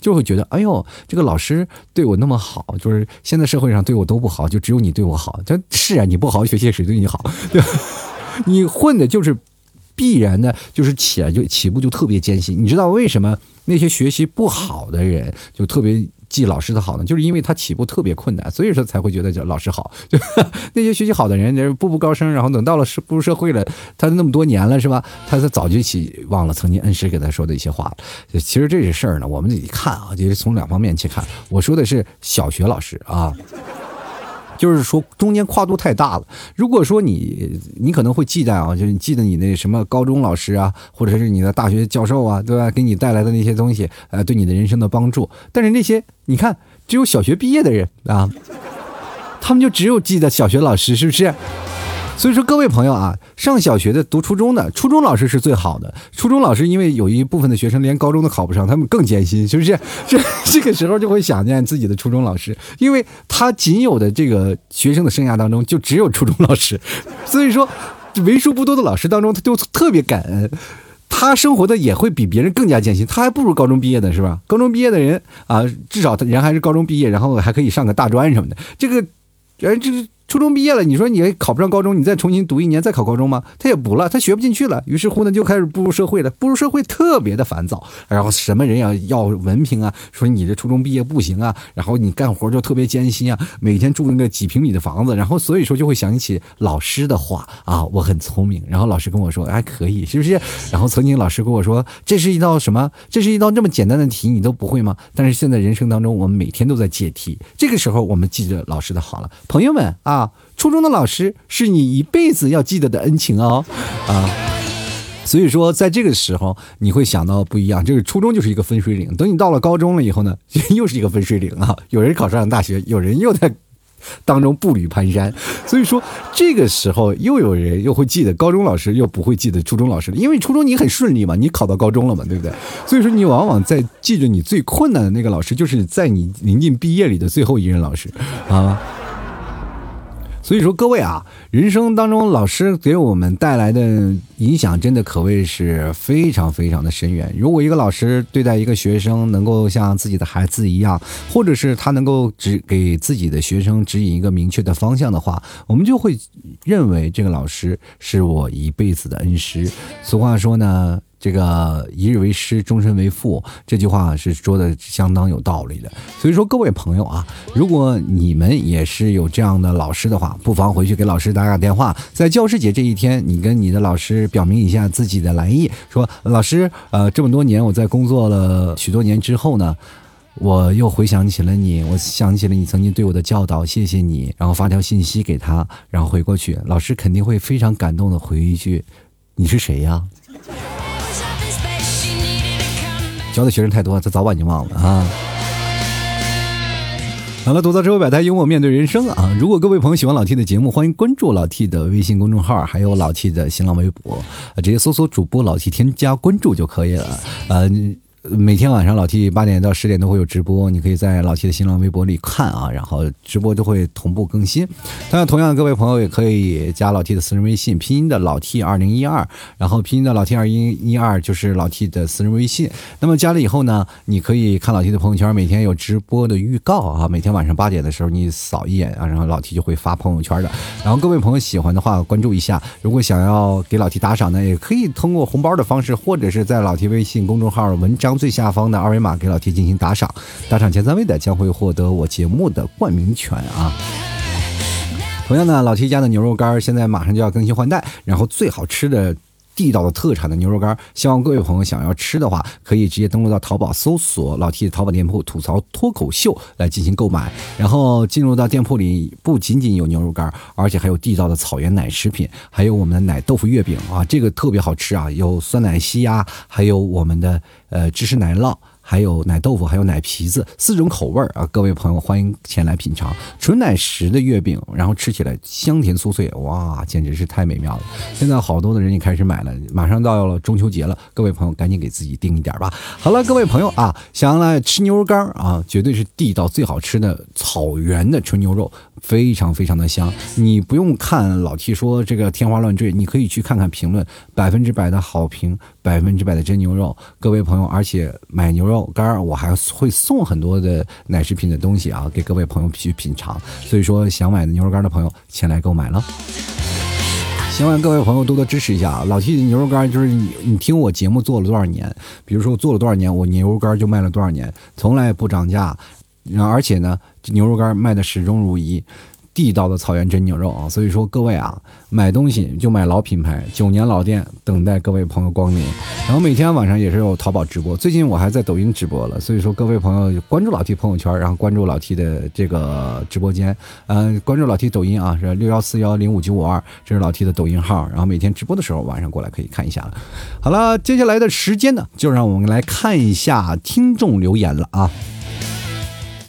就会觉得，哎呦，这个老师对我那么好，就是现在社会上对我都不好，就只有你对我好。他是啊，你不好好学习，谁对你好？对？你混的就是必然的，就是起来就起步就特别艰辛。你知道为什么那些学习不好的人就特别？记老师的好呢，就是因为他起步特别困难，所以说才会觉得叫老师好。就那些学习好的人，步步高升，然后等到了步入社会了，他那么多年了，是吧？他他早就起忘了曾经恩师给他说的一些话了。其实这些事儿呢，我们得看啊，就是从两方面去看。我说的是小学老师啊。就是说，中间跨度太大了。如果说你，你可能会记得啊，就是你记得你那什么高中老师啊，或者是你的大学教授啊，对吧？给你带来的那些东西，呃，对你的人生的帮助。但是那些，你看，只有小学毕业的人啊，他们就只有记得小学老师，是不是？所以说，各位朋友啊，上小学的、读初中的，初中老师是最好的。初中老师因为有一部分的学生连高中都考不上，他们更艰辛，是不是？这这个时候就会想念自己的初中老师，因为他仅有的这个学生的生涯当中就只有初中老师。所以说，为数不多的老师当中，他就特别感恩，他生活的也会比别人更加艰辛，他还不如高中毕业的是吧？高中毕业的人啊，至少人还是高中毕业，然后还可以上个大专什么的，这个人这个。初中毕业了，你说你考不上高中，你再重新读一年再考高中吗？他也不了，他学不进去了。于是乎呢，就开始步入社会了。步入社会特别的烦躁，然后什么人要要文凭啊？说你这初中毕业不行啊？然后你干活就特别艰辛啊，每天住那个几平米的房子。然后所以说就会想起老师的话啊，我很聪明。然后老师跟我说还可以，是不是？然后曾经老师跟我说，这是一道什么？这是一道这么简单的题，你都不会吗？但是现在人生当中，我们每天都在解题。这个时候我们记着老师的好了，朋友们啊。啊初中的老师是你一辈子要记得的恩情哦，啊，所以说在这个时候你会想到不一样，这个初中就是一个分水岭。等你到了高中了以后呢，又是一个分水岭啊。有人考上了大学，有人又在当中步履蹒跚。所以说，这个时候又有人又会记得高中老师，又不会记得初中老师，因为初中你很顺利嘛，你考到高中了嘛，对不对？所以说，你往往在记着你最困难的那个老师，就是在你临近毕业里的最后一任老师啊。所以说，各位啊，人生当中老师给我们带来的影响，真的可谓是非常非常的深远。如果一个老师对待一个学生，能够像自己的孩子一样，或者是他能够指给自己的学生指引一个明确的方向的话，我们就会认为这个老师是我一辈子的恩师。俗话说呢。这个一日为师，终身为父，这句话是说的相当有道理的。所以说，各位朋友啊，如果你们也是有这样的老师的话，不妨回去给老师打打电话，在教师节这一天，你跟你的老师表明一下自己的来意，说老师，呃，这么多年我在工作了许多年之后呢，我又回想起了你，我想起了你曾经对我的教导，谢谢你，然后发条信息给他，然后回过去，老师肯定会非常感动的回一句，你是谁呀？教的学生太多，他早晚就忘了啊。好了，吐槽社会百态，幽默面对人生啊！如果各位朋友喜欢老 T 的节目，欢迎关注老 T 的微信公众号，还有老 T 的新浪微博，直接搜索主播老 T 添加关注就可以了。嗯。每天晚上老 T 八点到十点都会有直播，你可以在老 T 的新浪微博里看啊，然后直播都会同步更新。当然，同样各位朋友也可以加老 T 的私人微信，拼音的老 T 二零一二，然后拼音的老 T 二一一二就是老 T 的私人微信。那么加了以后呢，你可以看老 T 的朋友圈，每天有直播的预告啊。每天晚上八点的时候你扫一眼啊，然后老 T 就会发朋友圈的。然后各位朋友喜欢的话关注一下，如果想要给老 T 打赏呢，也可以通过红包的方式，或者是在老 T 微信公众号文章。最下方的二维码给老 T 进行打赏，打赏前三位的将会获得我节目的冠名权啊！同样呢，老 T 家的牛肉干现在马上就要更新换代，然后最好吃的。地道的特产的牛肉干，希望各位朋友想要吃的话，可以直接登录到淘宝搜索老 T 的淘宝店铺“吐槽脱口秀”来进行购买。然后进入到店铺里，不仅仅有牛肉干，而且还有地道的草原奶食品，还有我们的奶豆腐月饼啊，这个特别好吃啊，有酸奶昔呀，还有我们的呃芝士奶酪。还有奶豆腐，还有奶皮子，四种口味儿啊！各位朋友，欢迎前来品尝纯奶食的月饼，然后吃起来香甜酥脆，哇，简直是太美妙了！现在好多的人也开始买了，马上到了中秋节了，各位朋友赶紧给自己订一点吧。好了，各位朋友啊，想要来吃牛肉干啊，绝对是地道最好吃的草原的纯牛肉。非常非常的香，你不用看老 T 说这个天花乱坠，你可以去看看评论，百分之百的好评，百分之百的真牛肉。各位朋友，而且买牛肉干我还会送很多的奶食品的东西啊，给各位朋友去品尝。所以说，想买的牛肉干的朋友前来购买了。希望各位朋友多多支持一下啊！老 T 牛肉干就是你，你听我节目做了多少年？比如说我做了多少年，我牛肉干就卖了多少年，从来不涨价。然后，而且呢，牛肉干卖的始终如一，地道的草原真牛肉啊！所以说，各位啊，买东西就买老品牌，九年老店，等待各位朋友光临。然后每天晚上也是有淘宝直播，最近我还在抖音直播了。所以说，各位朋友关注老 T 朋友圈，然后关注老 T 的这个直播间，嗯，关注老 T 抖音啊，是六幺四幺零五九五二，这是老 T 的抖音号。然后每天直播的时候，晚上过来可以看一下了。好了，接下来的时间呢，就让我们来看一下听众留言了啊。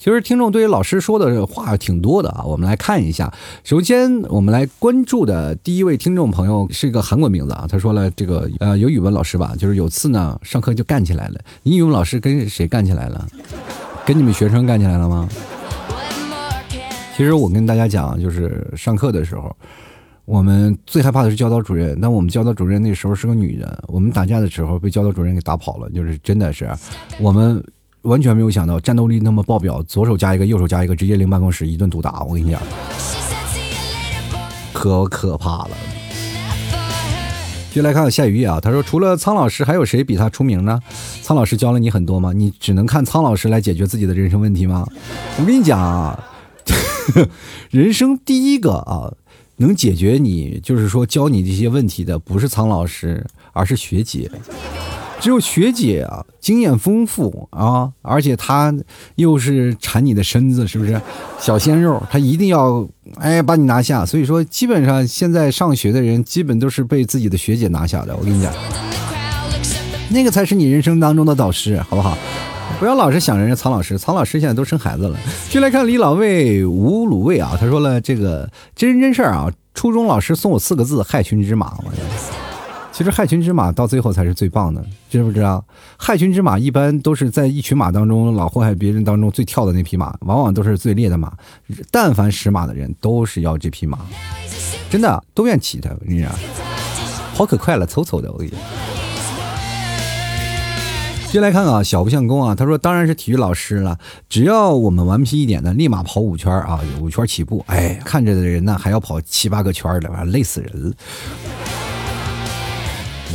其实听众对于老师说的话挺多的啊，我们来看一下。首先，我们来关注的第一位听众朋友是一个韩国名字啊，他说了这个呃，有语文老师吧，就是有次呢上课就干起来了。你语文老师跟谁干起来了？跟你们学生干起来了吗？其实我跟大家讲，就是上课的时候，我们最害怕的是教导主任。但我们教导主任那时候是个女的，我们打架的时候被教导主任给打跑了，就是真的是我们。完全没有想到战斗力那么爆表，左手加一个，右手加一个，直接领办公室一顿毒打。我跟你讲，可可怕了。接来看看夏雨夜啊，他说除了苍老师，还有谁比他出名呢？苍老师教了你很多吗？你只能看苍老师来解决自己的人生问题吗？我跟你讲啊，人生第一个啊，能解决你就是说教你这些问题的，不是苍老师，而是学姐。只有学姐啊，经验丰富啊，而且她又是缠你的身子，是不是？小鲜肉，她一定要哎把你拿下。所以说，基本上现在上学的人，基本都是被自己的学姐拿下的。我跟你讲，那个才是你人生当中的导师，好不好？不要老是想着人曹老师，曹老师现在都生孩子了。就来看李老魏吴卤味啊，他说了这个真人真事儿啊，初中老师送我四个字：害群之马我。其实害群之马到最后才是最棒的，知不知道？害群之马一般都是在一群马当中老祸害别人当中最跳的那匹马，往往都是最烈的马。但凡识马的人都是要这匹马，真的都愿骑它。你讲，跑可快了，嗖嗖的。我跟你讲。先来看啊，小不相公啊，他说当然是体育老师了，只要我们顽皮一点的，立马跑五圈啊，五圈起步。哎，看着的人呢还要跑七八个圈的，完累死人了。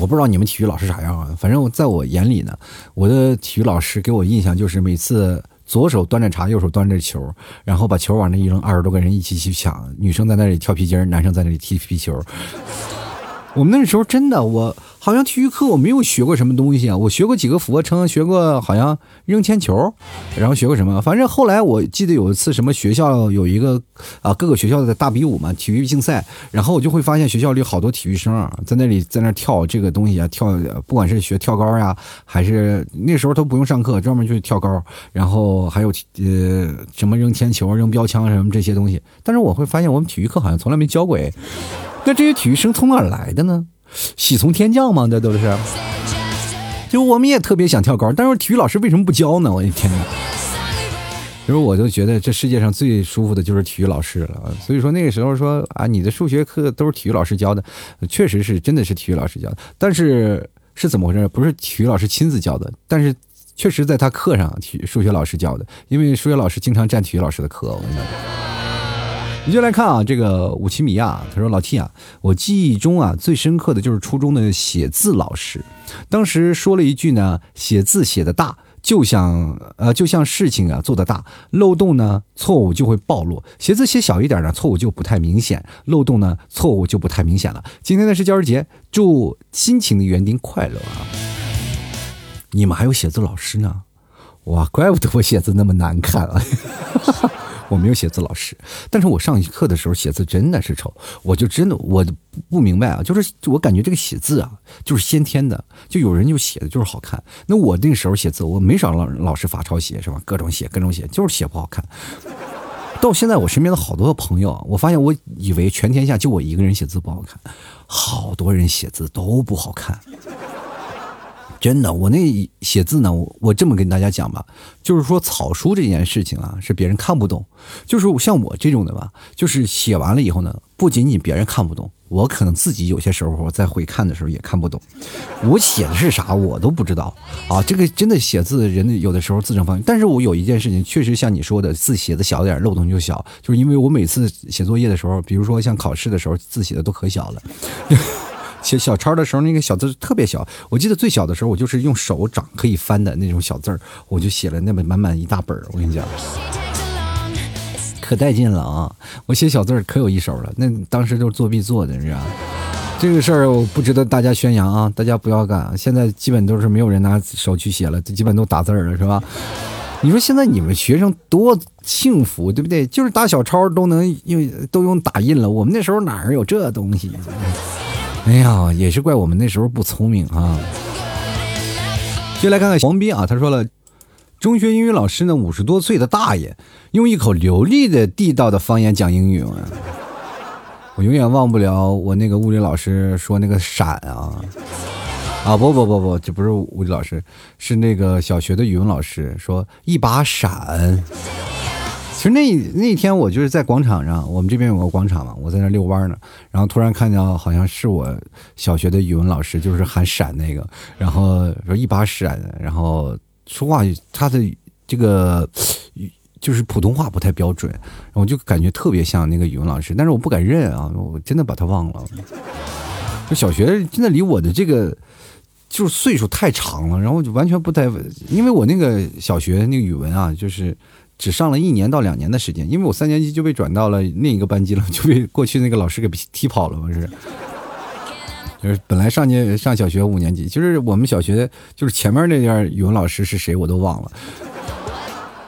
我不知道你们体育老师啥样啊，反正我在我眼里呢，我的体育老师给我印象就是每次左手端着茶，右手端着球，然后把球往那一扔，二十多个人一起去抢，女生在那里跳皮筋，男生在那里踢皮球。我们那时候真的我。好像体育课我没有学过什么东西啊，我学过几个俯卧撑，学过好像扔铅球，然后学过什么？反正后来我记得有一次什么学校有一个啊各个学校的大比武嘛，体育竞赛，然后我就会发现学校里好多体育生啊，在那里在那跳这个东西啊，跳不管是学跳高呀，还是那时候都不用上课，专门去跳高，然后还有呃什么扔铅球、扔标枪什么这些东西。但是我会发现我们体育课好像从来没教过，哎，那这些体育生从哪来的呢？喜从天降吗？这都是。就我们也特别想跳高，但是体育老师为什么不教呢？我的天哪！就是我就觉得这世界上最舒服的就是体育老师了。所以说那个时候说啊，你的数学课都是体育老师教的，确实是真的是体育老师教的。但是是怎么回事？不是体育老师亲自教的，但是确实在他课上体数学老师教的，因为数学老师经常占体育老师的课。我跟你讲。你就来看啊，这个武奇米啊，他说老 T 啊，我记忆中啊最深刻的就是初中的写字老师，当时说了一句呢，写字写的大，就像呃就像事情啊做得大，漏洞呢错误就会暴露，写字写小一点呢错误就不太明显，漏洞呢错误就不太明显了。今天呢是教师节，祝辛勤的园丁快乐啊！你们还有写字老师呢，哇，怪不得我写字那么难看啊！我没有写字老师，但是我上课的时候写字真的是丑，我就真的我不明白啊，就是我感觉这个写字啊，就是先天的，就有人就写的就是好看。那我那个时候写字，我没少让老师罚抄写是吧？各种写，各种写，就是写不好看。到现在我身边的好多朋友，我发现我以为全天下就我一个人写字不好看，好多人写字都不好看。真的，我那写字呢，我我这么跟大家讲吧，就是说草书这件事情啊，是别人看不懂，就是像我这种的吧，就是写完了以后呢，不仅仅别人看不懂，我可能自己有些时候我在回看的时候也看不懂，我写的是啥我都不知道啊。这个真的写字人有的时候字正方，但是我有一件事情确实像你说的，字写的小点，漏洞就小，就是因为我每次写作业的时候，比如说像考试的时候，字写的都可小了。写小抄的时候，那个小字特别小。我记得最小的时候，我就是用手掌可以翻的那种小字儿，我就写了那么满满一大本儿。我跟你讲，可带劲了啊！我写小字儿可有一手了。那当时都是作弊做的，是吧？这个事儿我不值得大家宣扬啊，大家不要干。现在基本都是没有人拿手去写了，基本都打字儿了，是吧？你说现在你们学生多幸福，对不对？就是打小抄都能用，都用打印了。我们那时候哪儿有这东西？哎呀，也是怪我们那时候不聪明啊！就来看看黄斌啊，他说了，中学英语老师呢，五十多岁的大爷，用一口流利的地道的方言讲英语，我永远忘不了我那个物理老师说那个闪啊啊不不不不，这不是物理老师，是那个小学的语文老师说一把闪。其实那那天我就是在广场上，我们这边有个广场嘛，我在那遛弯呢，然后突然看到好像是我小学的语文老师，就是喊闪那个，然后说一把闪，然后说话他的这个就是普通话不太标准，我就感觉特别像那个语文老师，但是我不敢认啊，我真的把他忘了。就小学真的离我的这个就是岁数太长了，然后就完全不太，因为我那个小学那个语文啊，就是。只上了一年到两年的时间，因为我三年级就被转到了另一个班级了，就被 过去那个老师给踢跑了，不是？就是本来上年上小学五年级，就是我们小学就是前面那点语文老师是谁我都忘了，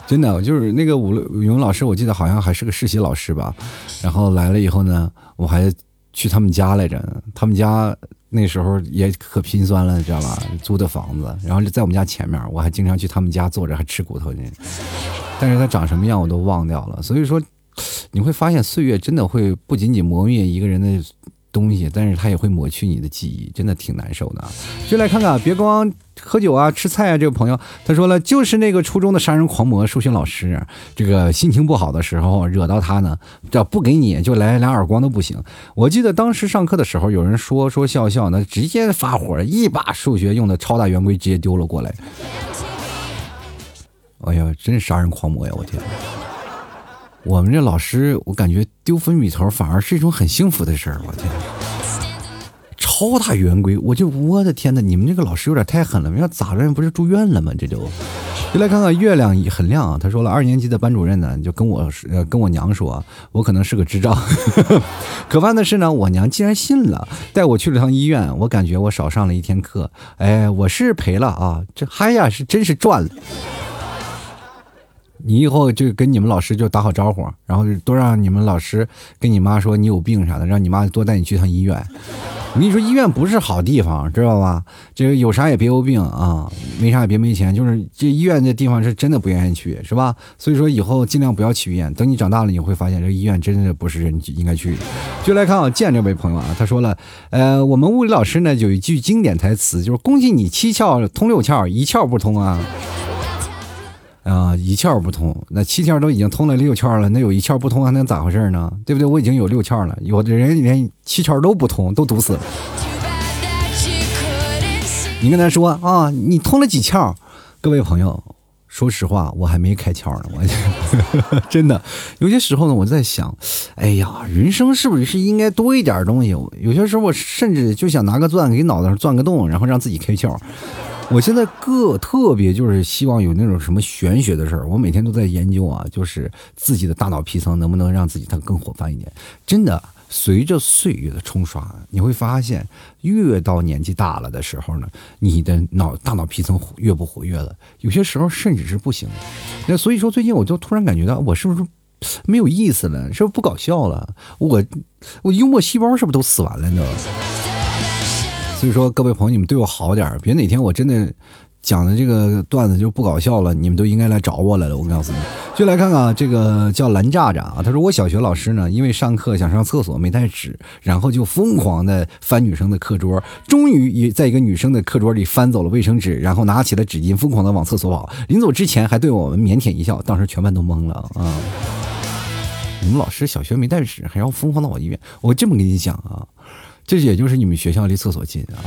真的，就是那个五语文老师，我记得好像还是个实习老师吧。然后来了以后呢，我还去他们家来着，他们家那时候也可心酸了，知道吧？租的房子，然后就在我们家前面，我还经常去他们家坐着，还吃骨头呢。但是他长什么样我都忘掉了。所以说，你会发现岁月真的会不仅仅磨灭一个人的。东西，但是他也会抹去你的记忆，真的挺难受的。就来看看，别光喝酒啊、吃菜啊。这个朋友他说了，就是那个初中的杀人狂魔数学老师，这个心情不好的时候惹到他呢，这不给你就来两耳光都不行。我记得当时上课的时候，有人说说笑笑，那直接发火，一把数学用的超大圆规直接丢了过来。哎呀，真是杀人狂魔呀！我天。我们这老师，我感觉丢粉笔头反而是一种很幸福的事儿。我天，超大圆规，我就我的天哪！你们这个老师有点太狠了，要咋着？不是住院了吗？这就，就来看看月亮很亮啊。他说了，二年级的班主任呢，就跟我呃跟我娘说，我可能是个智障。可怕的是呢，我娘竟然信了，带我去了趟医院。我感觉我少上了一天课，哎，我是赔了啊，这嗨呀，是真是赚了。你以后就跟你们老师就打好招呼，然后多让你们老师跟你妈说你有病啥的，让你妈多带你去趟医院。我跟你说，医院不是好地方，知道吧？这个有啥也别有病啊，没啥也别没钱，就是这医院这地方是真的不愿意去，是吧？所以说以后尽量不要去医院。等你长大了，你会发现这医院真的不是人应该去。就来看啊，见这位朋友啊，他说了，呃，我们物理老师呢有一句经典台词，就是恭喜你七窍通六窍，一窍不通啊。啊，一窍不通，那七窍都已经通了六窍了，那有一窍不通还能咋回事呢？对不对？我已经有六窍了，有的人连七窍都不通，都堵死了。你跟他说啊，你通了几窍？各位朋友，说实话，我还没开窍呢，我 真的有些时候呢，我在想，哎呀，人生是不是应该多一点东西？有些时候我甚至就想拿个钻给脑袋上钻个洞，然后让自己开窍。我现在个特别就是希望有那种什么玄学的事儿，我每天都在研究啊，就是自己的大脑皮层能不能让自己它更活泛一点。真的，随着岁月的冲刷，你会发现，越到年纪大了的时候呢，你的脑大脑皮层越不活跃了，有些时候甚至是不行。那所以说，最近我就突然感觉到，我是不是没有意思了？是不是不搞笑了？我我幽默细胞是不是都死完了呢？所以说，各位朋友，你们对我好点别哪天我真的讲的这个段子就不搞笑了，你们都应该来找我来了。我告诉你，就来看看这个叫蓝炸炸啊，他说我小学老师呢，因为上课想上厕所没带纸，然后就疯狂的翻女生的课桌，终于也在一个女生的课桌里翻走了卫生纸，然后拿起了纸巾，疯狂的往厕所跑。临走之前还对我们腼腆一笑，当时全班都懵了啊！你们老师小学没带纸，还要疯狂的往医院？我这么跟你讲啊。这也就是你们学校离厕所近啊，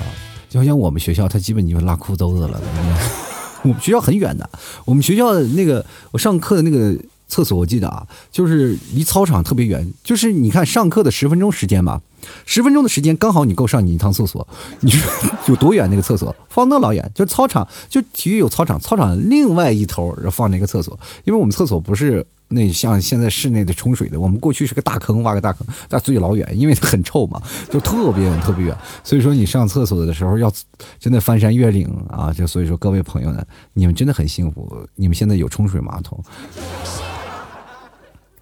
就好像我们学校，它基本就拉裤兜子了。我们学校很远的，我们学校的那个我上课的那个厕所，我记得啊，就是离操场特别远。就是你看上课的十分钟时间吧，十分钟的时间刚好你够上你一趟厕所。你说 有多远那个厕所？放那老远，就操场，就体育有操场，操场另外一头放那个厕所，因为我们厕所不是。那像现在室内的冲水的，我们过去是个大坑，挖个大坑，但最老远，因为它很臭嘛，就特别远，特别远。所以说你上厕所的时候要真的翻山越岭啊！就所以说各位朋友呢，你们真的很幸福，你们现在有冲水马桶，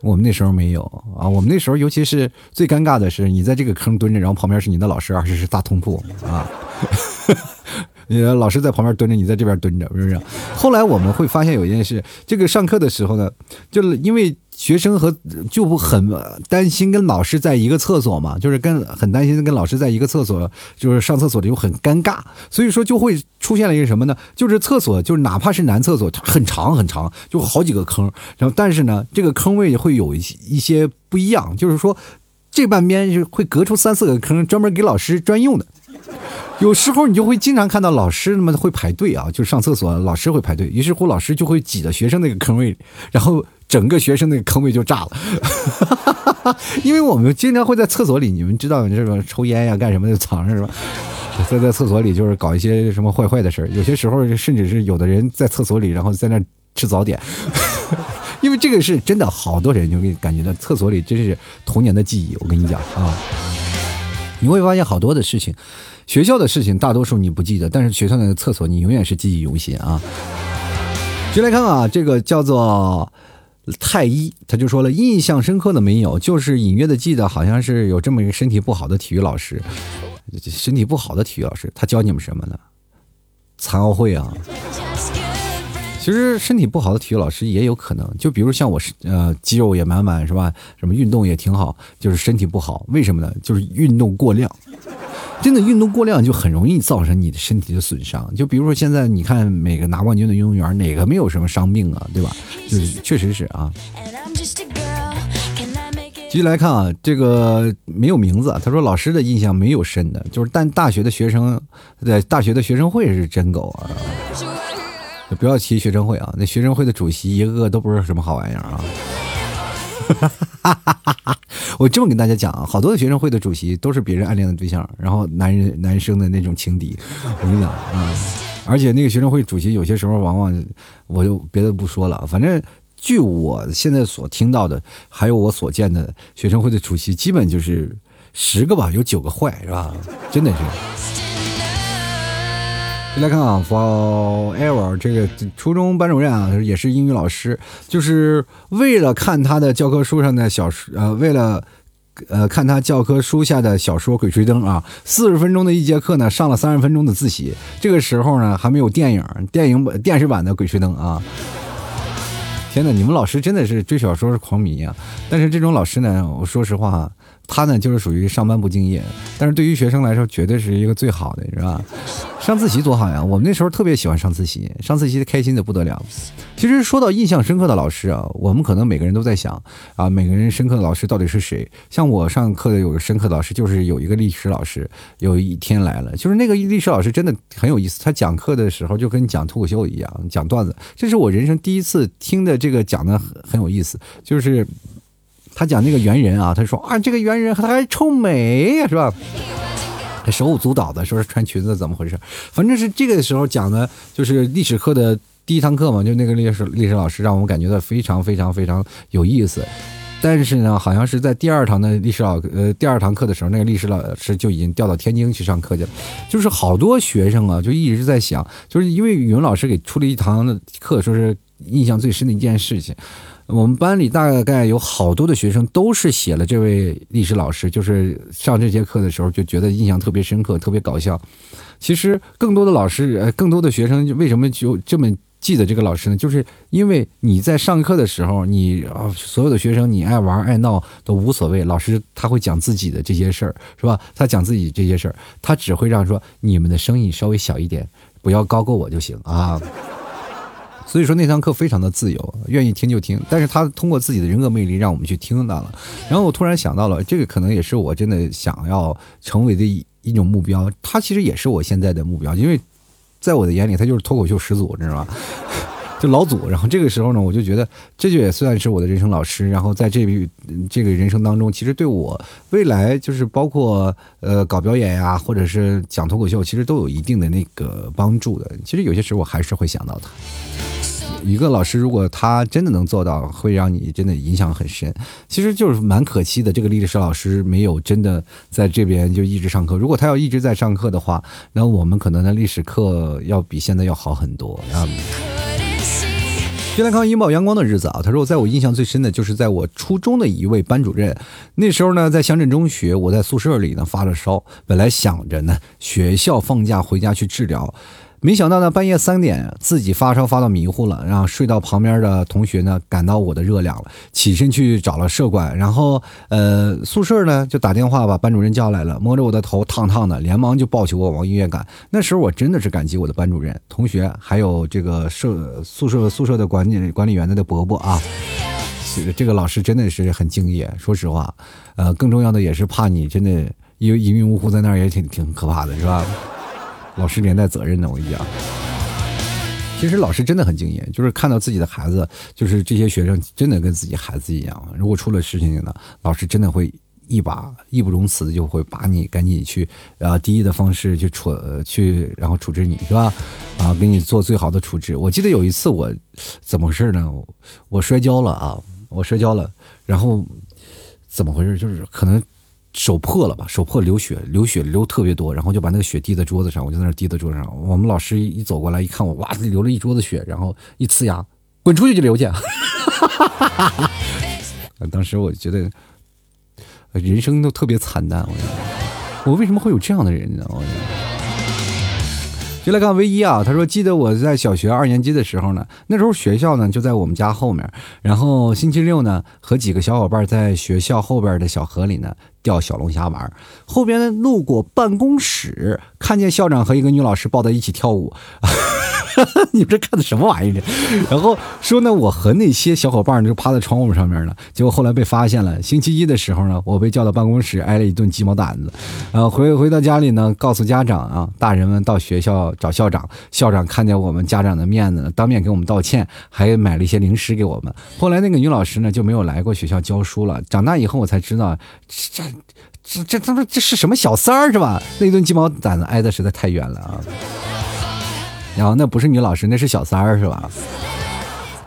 我们那时候没有啊。我们那时候，尤其是最尴尬的是，你在这个坑蹲着，然后旁边是你的老师，而且是大通铺啊。呃老师在旁边蹲着，你在这边蹲着，是不是？后来我们会发现有一件事，这个上课的时候呢，就是因为学生和就不很担心跟老师在一个厕所嘛，就是跟很担心跟老师在一个厕所，就是上厕所的又很尴尬，所以说就会出现了一个什么呢？就是厕所就是哪怕是男厕所，很长很长，就好几个坑，然后但是呢，这个坑位会有一些一些不一样，就是说这半边就会隔出三四个坑，专门给老师专用的。有时候你就会经常看到老师们会排队啊，就上厕所，老师会排队，于是乎老师就会挤到学生那个坑位，然后整个学生那个坑位就炸了。因为我们经常会在厕所里，你们知道这种抽烟呀、干什么的藏着是吧？在在厕所里就是搞一些什么坏坏的事儿，有些时候甚至是有的人在厕所里，然后在那吃早点。因为这个是真的，好多人就给感觉到厕所里真是童年的记忆。我跟你讲啊，你会发现好多的事情。学校的事情大多数你不记得，但是学校的厕所你永远是记忆犹新啊！就来看啊，这个叫做太医，他就说了，印象深刻的没有，就是隐约的记得好像是有这么一个身体不好的体育老师。身体不好的体育老师，他教你们什么呢？残奥会啊。其实身体不好的体育老师也有可能，就比如像我是呃肌肉也满满是吧？什么运动也挺好，就是身体不好，为什么呢？就是运动过量。真的运动过量就很容易造成你的身体的损伤。就比如说现在你看每个拿冠军的运动员，哪个没有什么伤病啊？对吧？就是确实是啊。继续来看啊，这个没有名字。他说老师的印象没有深的，就是但大学的学生，在大学的学生会是真狗啊。不要提学生会啊，那学生会的主席一个个都不是什么好玩意儿啊。我这么跟大家讲啊，好多的学生会的主席都是别人暗恋的对象，然后男人男生的那种情敌。我跟你讲啊，而且那个学生会主席有些时候往往，我就别的不说了，反正据我现在所听到的，还有我所见的学生会的主席，基本就是十个吧，有九个坏，是吧？真的是。来看啊，forever 这个初中班主任啊，也是英语老师，就是为了看他的教科书上的小说，呃，为了呃看他教科书下的小说《鬼吹灯》啊，四十分钟的一节课呢，上了三十分钟的自习。这个时候呢，还没有电影、电影版、电视版的《鬼吹灯》啊。天哪，你们老师真的是追小说是狂迷啊！但是这种老师呢，我说实话。他呢，就是属于上班不敬业，但是对于学生来说，绝对是一个最好的，是吧？上自习多好呀！我们那时候特别喜欢上自习，上自习开心的不得了。其实说到印象深刻的老师啊，我们可能每个人都在想啊，每个人深刻的老师到底是谁？像我上课的有个深刻的老师，就是有一个历史老师，有一天来了，就是那个历史老师真的很有意思，他讲课的时候就跟讲脱口秀一样，讲段子。这是我人生第一次听的这个讲的很很有意思，就是。他讲那个猿人啊，他说啊，这个猿人他还臭美呀，是吧？他手舞足蹈的，说是穿裙子怎么回事？反正是这个时候讲的，就是历史课的第一堂课嘛，就那个历史历史老师让我们感觉到非常非常非常有意思。但是呢，好像是在第二堂的历史老呃第二堂课的时候，那个历史老师就已经调到天津去上课去了。就是好多学生啊，就一直在想，就是因为语文老师给出了一堂的课，说是印象最深的一件事情。我们班里大概有好多的学生都是写了这位历史老师，就是上这节课的时候就觉得印象特别深刻，特别搞笑。其实更多的老师，呃，更多的学生为什么就这么记得这个老师呢？就是因为你在上课的时候，你啊，所有的学生你爱玩爱闹都无所谓，老师他会讲自己的这些事儿，是吧？他讲自己这些事儿，他只会让说你们的声音稍微小一点，不要高过我就行啊。所以说那堂课非常的自由，愿意听就听。但是他通过自己的人格魅力让我们去听到了。然后我突然想到了，这个可能也是我真的想要成为的一一种目标。他其实也是我现在的目标，因为在我的眼里，他就是脱口秀始祖，知道吗？就老祖。然后这个时候呢，我就觉得这就也算是我的人生老师。然后在这这个人生当中，其实对我未来就是包括呃搞表演呀，或者是讲脱口秀，其实都有一定的那个帮助的。其实有些时候我还是会想到他。一个老师，如果他真的能做到，会让你真的影响很深。其实就是蛮可惜的，这个历史老师没有真的在这边就一直上课。如果他要一直在上课的话，那我们可能的历史课要比现在要好很多。啊，来看拥抱阳光的日子啊，他说，在我印象最深的就是在我初中的一位班主任，那时候呢在乡镇中学，我在宿舍里呢发了烧，本来想着呢学校放假回家去治疗。没想到呢，半夜三点自己发烧发到迷糊了，然后睡到旁边的同学呢感到我的热量了，起身去找了舍管，然后呃宿舍呢就打电话把班主任叫来了，摸着我的头烫烫的，连忙就抱起我往医院赶。那时候我真的是感激我的班主任、同学，还有这个舍宿舍宿舍的管理管理员的的伯伯啊，这个老师真的是很敬业。说实话，呃，更重要的也是怕你真的因为一晕无乎在那儿也挺挺可怕的，是吧？老师连带责任的，我跟你讲，其实老师真的很敬业，就是看到自己的孩子，就是这些学生真的跟自己孩子一样。如果出了事情呢，老师真的会一把义不容辞的就会把你赶紧去，呃，第一的方式去处去，然后处置你是吧？啊，给你做最好的处置。我记得有一次我怎么回事呢？我摔跤了啊，我摔跤了，然后怎么回事？就是可能。手破了吧？手破流血，流血流特别多，然后就把那个血滴在桌子上，我就在那滴在桌子上。我们老师一走过来一看我，哇，流了一桌子血，然后一呲牙，滚出去就流去。当时我觉得人生都特别惨淡。我我为什么会有这样的人呢？我。就来看唯一啊，他说记得我在小学二年级的时候呢，那时候学校呢就在我们家后面，然后星期六呢和几个小伙伴在学校后边的小河里呢钓小龙虾玩，后边路过办公室，看见校长和一个女老师抱在一起跳舞。你们这看的什么玩意儿？然后说呢，我和那些小伙伴就趴在窗户上面呢。结果后来被发现了。星期一的时候呢，我被叫到办公室挨了一顿鸡毛掸子。呃，回回到家里呢，告诉家长啊，大人们到学校找校长。校长看见我们家长的面子，当面给我们道歉，还买了一些零食给我们。后来那个女老师呢就没有来过学校教书了。长大以后我才知道，这这这他妈这是什么小三儿是吧？那顿鸡毛掸子挨的实在太冤了啊！然后那不是女老师，那是小三儿是吧？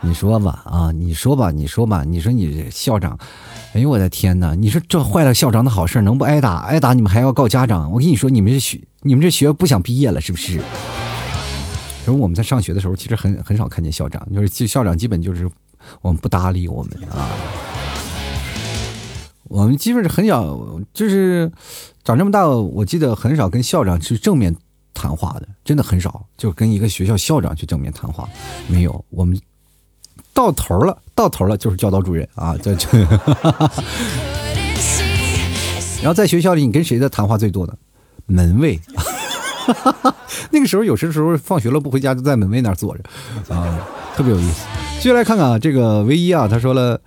你说吧，啊，你说吧，你说吧，你说你校长，哎呦我的天哪！你说这坏了校长的好事，能不挨打？挨打你们还要告家长？我跟你说，你们这学，你们这学不想毕业了是不是？然后我们在上学的时候，其实很很少看见校长，就是校长基本就是我们不搭理我们啊。我们基本是很少，就是长这么大，我记得很少跟校长去正面。谈话的真的很少，就跟一个学校校长去正面谈话，没有。我们到头了，到头了就是教导主任啊，这这。然后在学校里，你跟谁的谈话最多呢？门卫。那个时候有些时候放学了不回家，就在门卫那儿坐着啊，特别有意思。接下来看看啊，这个唯一啊，他说了，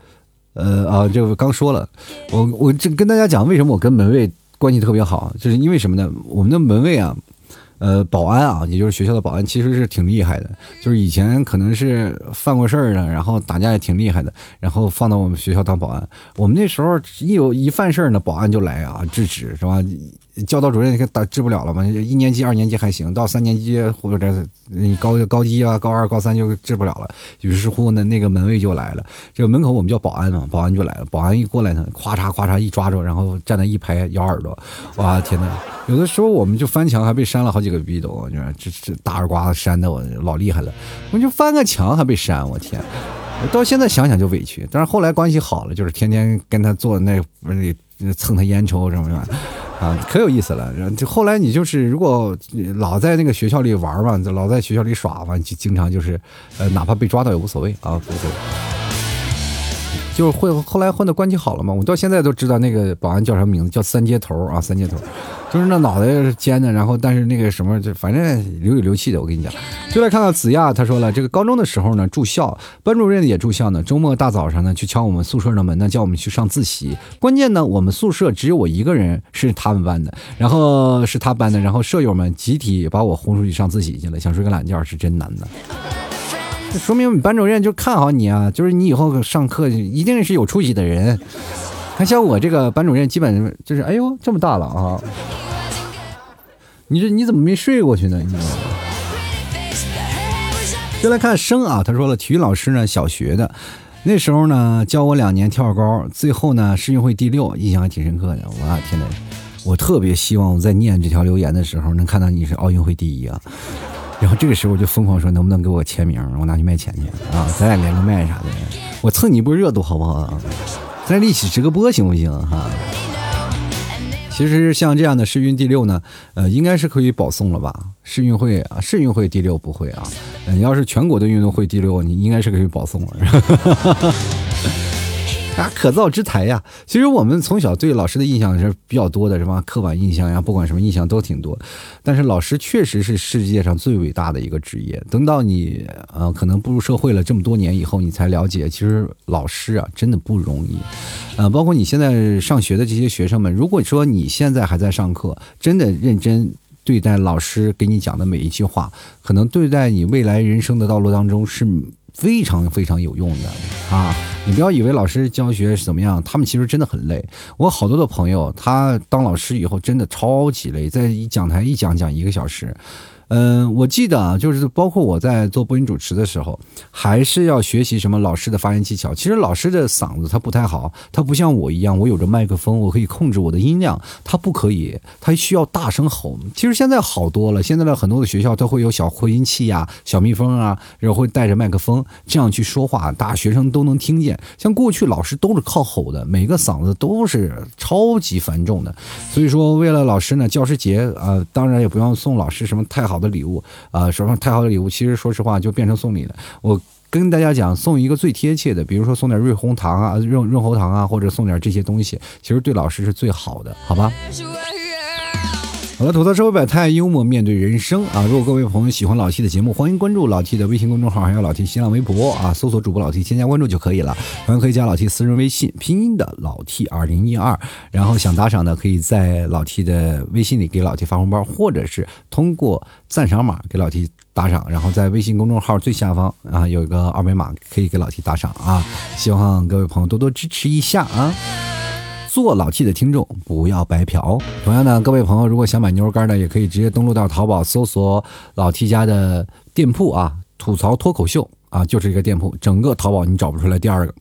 呃啊，这个刚说了，我我这跟大家讲为什么我跟门卫关系特别好，就是因为什么呢？我们的门卫啊。呃，保安啊，也就是学校的保安，其实是挺厉害的。就是以前可能是犯过事儿的，然后打架也挺厉害的，然后放到我们学校当保安。我们那时候一有一犯事儿呢，保安就来啊制止，是吧？教导主任给打治不了了嘛？一年级、二年级还行，到三年级或者你高高一啊、高二、高三就治不了了。于是乎呢，那个门卫就来了。这个门口我们叫保安嘛，保安就来了。保安一过来呢，咵嚓咵嚓一抓住，然后站在一排咬耳朵。哇天哪！有的时候我们就翻墙，还被扇了好几个逼斗。你说这这大耳刮子扇的我老厉害了。我就翻个墙还被扇，我天！到现在想想就委屈。但是后来关系好了，就是天天跟他坐那那蹭他烟抽什么什么。啊，可有意思了。就后来你就是，如果老在那个学校里玩嘛，老在学校里耍嘛，就经常就是，呃，哪怕被抓到也无所谓啊，无所谓。就会后来混的关系好了嘛，我到现在都知道那个保安叫什么名字，叫三接头啊，三接头，就是那脑袋尖的，然后但是那个什么，就反正流里流气的。我跟你讲，就来看看子亚，他说了，这个高中的时候呢，住校，班主任也住校呢，周末大早上呢去敲我们宿舍的门呢，叫我们去上自习。关键呢，我们宿舍只有我一个人是他们班的，然后是他班的，然后舍友们集体把我轰出去上自习去了，想睡个懒觉是真难的。这说明班主任就看好你啊，就是你以后上课一定是有出息的人。看像我这个班主任，基本就是哎呦这么大了啊！你这你怎么没睡过去呢？你就来看生啊，他说了，体育老师呢，小学的那时候呢，教我两年跳高，最后呢，世运会第六，印象还挺深刻的。我天呐，我特别希望我在念这条留言的时候，能看到你是奥运会第一啊！然后这个时候我就疯狂说，能不能给我签名，我拿去卖钱去啊？咱俩连个麦啥的，我蹭你一波热度好不好？咱俩一起直个播行不行哈？其实像这样的世运第六呢，呃，应该是可以保送了吧？世运会啊，世运会第六不会啊。你要是全国的运动会第六，你应该是可以保送了。啊，可造之才呀！其实我们从小对老师的印象是比较多的，什么刻板印象呀，不管什么印象都挺多。但是老师确实是世界上最伟大的一个职业。等到你呃可能步入社会了这么多年以后，你才了解，其实老师啊真的不容易。呃，包括你现在上学的这些学生们，如果说你现在还在上课，真的认真对待老师给你讲的每一句话，可能对待你未来人生的道路当中是。非常非常有用的啊！你不要以为老师教学是怎么样，他们其实真的很累。我好多的朋友，他当老师以后真的超级累，在一讲台一讲讲一个小时。嗯，我记得啊，就是包括我在做播音主持的时候，还是要学习什么老师的发言技巧。其实老师的嗓子他不太好，他不像我一样，我有着麦克风，我可以控制我的音量。他不可以，他需要大声吼。其实现在好多了，现在的很多的学校都会有小扩音器呀、小蜜蜂啊，然后会带着麦克风这样去说话，大学生都能听见。像过去老师都是靠吼的，每个嗓子都是超级繁重的。所以说，为了老师呢，教师节啊，当然也不用送老师什么太好好的礼物啊，什么太好的礼物，其实说实话就变成送礼了。我跟大家讲，送一个最贴切的，比如说送点润喉糖啊、润润喉糖啊，或者送点这些东西，其实对老师是最好的，好吧？好了，吐槽社会百态，幽默面对人生啊！如果各位朋友喜欢老 T 的节目，欢迎关注老 T 的微信公众号，还有老 T 新浪微博啊，搜索主播老 T 添加关注就可以了。同样可以加老 T 私人微信，拼音的老 T 二零一二。然后想打赏的，可以在老 T 的微信里给老 T 发红包，或者是通过赞赏码给老 T 打赏。然后在微信公众号最下方啊有一个二维码，可以给老 T 打赏啊！希望各位朋友多多支持一下啊！做老 T 的听众不要白嫖。同样呢，各位朋友如果想买牛肉干呢，也可以直接登录到淘宝搜索老 T 家的店铺啊，吐槽脱口秀啊，就是一个店铺，整个淘宝你找不出来第二个，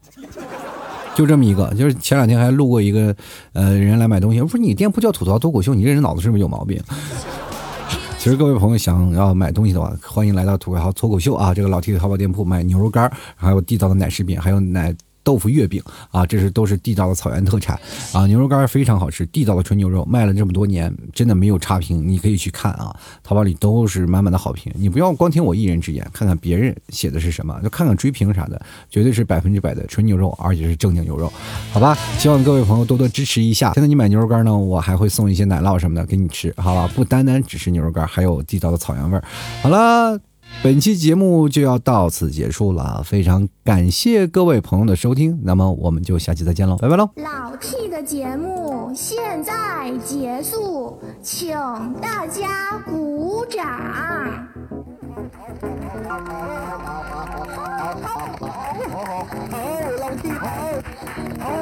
就这么一个。就是前两天还路过一个呃人来买东西，我说你店铺叫吐槽脱口秀，你这人脑子是不是有毛病？其实各位朋友想要买东西的话，欢迎来到吐槽脱口秀啊，这个老 T 的淘宝店铺买牛肉干，还有地道的奶食品，还有奶。豆腐月饼啊，这是都是地道的草原特产啊，牛肉干非常好吃，地道的纯牛肉，卖了这么多年，真的没有差评，你可以去看啊，淘宝里都是满满的好评，你不要光听我一人之言，看看别人写的是什么，就看看追评啥的，绝对是百分之百的纯牛肉，而且是正经牛肉，好吧？希望各位朋友多多支持一下。现在你买牛肉干呢，我还会送一些奶酪什么的给你吃，好吧？不单单只是牛肉干，还有地道的草原味儿。好了。本期节目就要到此结束了，非常感谢各位朋友的收听，那么我们就下期再见喽，拜拜喽！老 T 的节目现在结束，请大家鼓掌。好，